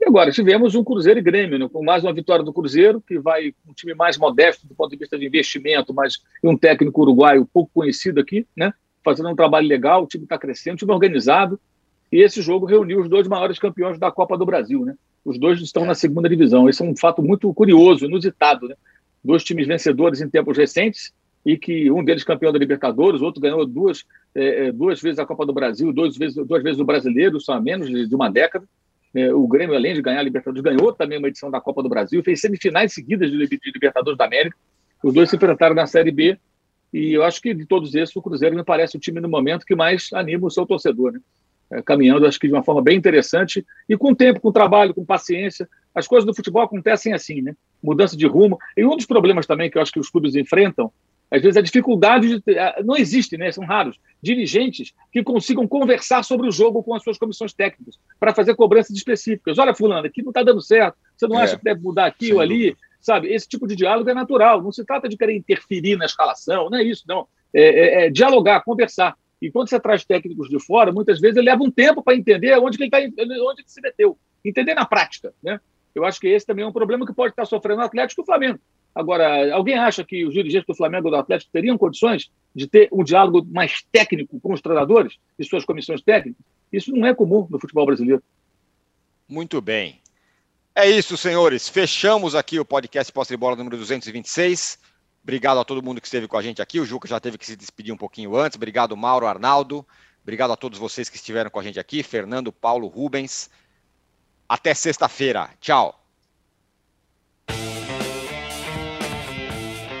E agora tivemos um Cruzeiro e Grêmio, né, com mais uma vitória do Cruzeiro, que vai um time mais modesto do ponto de vista de investimento, mas um técnico uruguaio pouco conhecido aqui, né, fazendo um trabalho legal, o time está crescendo, o time organizado. E esse jogo reuniu os dois maiores campeões da Copa do Brasil. Né? Os dois estão é. na segunda divisão. Esse é um fato muito curioso, inusitado. Né? Dois times vencedores em tempos recentes e que um deles campeão da Libertadores, o outro ganhou duas, é, é, duas vezes a Copa do Brasil, duas vezes, duas vezes o Brasileiro, só há menos de, uma década. É, o Grêmio, além de ganhar a Libertadores, ganhou também uma edição da Copa do Brasil, fez semifinais seguidas de, de Libertadores da América. Os dois se enfrentaram na Série B e eu acho que de todos esses, o Cruzeiro me parece o time no momento que mais anima o seu torcedor. Né? É, caminhando, acho que de uma forma bem interessante e com tempo, com trabalho, com paciência. As coisas do futebol acontecem assim, né? Mudança de rumo. E um dos problemas também que eu acho que os clubes enfrentam, às vezes, a dificuldade de. Não existe, né? São raros dirigentes que consigam conversar sobre o jogo com as suas comissões técnicas para fazer cobranças específicas. Olha, Fulano, aqui não está dando certo. Você não é, acha que deve mudar aqui ou ali? Dúvida. Sabe? Esse tipo de diálogo é natural. Não se trata de querer interferir na escalação, não é isso, não. É, é, é dialogar, conversar. E quando você traz técnicos de fora, muitas vezes ele leva um tempo para entender onde que ele, tá, onde ele se meteu. Entender na prática. Né? Eu acho que esse também é um problema que pode estar sofrendo o Atlético e o Flamengo. Agora, alguém acha que os dirigentes do Flamengo ou do Atlético teriam condições de ter um diálogo mais técnico com os treinadores e suas comissões técnicas? Isso não é comum no futebol brasileiro. Muito bem. É isso, senhores. Fechamos aqui o podcast Posse de Bola número 226. Obrigado a todo mundo que esteve com a gente aqui. O Juca já teve que se despedir um pouquinho antes. Obrigado, Mauro, Arnaldo. Obrigado a todos vocês que estiveram com a gente aqui. Fernando, Paulo, Rubens. Até sexta-feira. Tchau.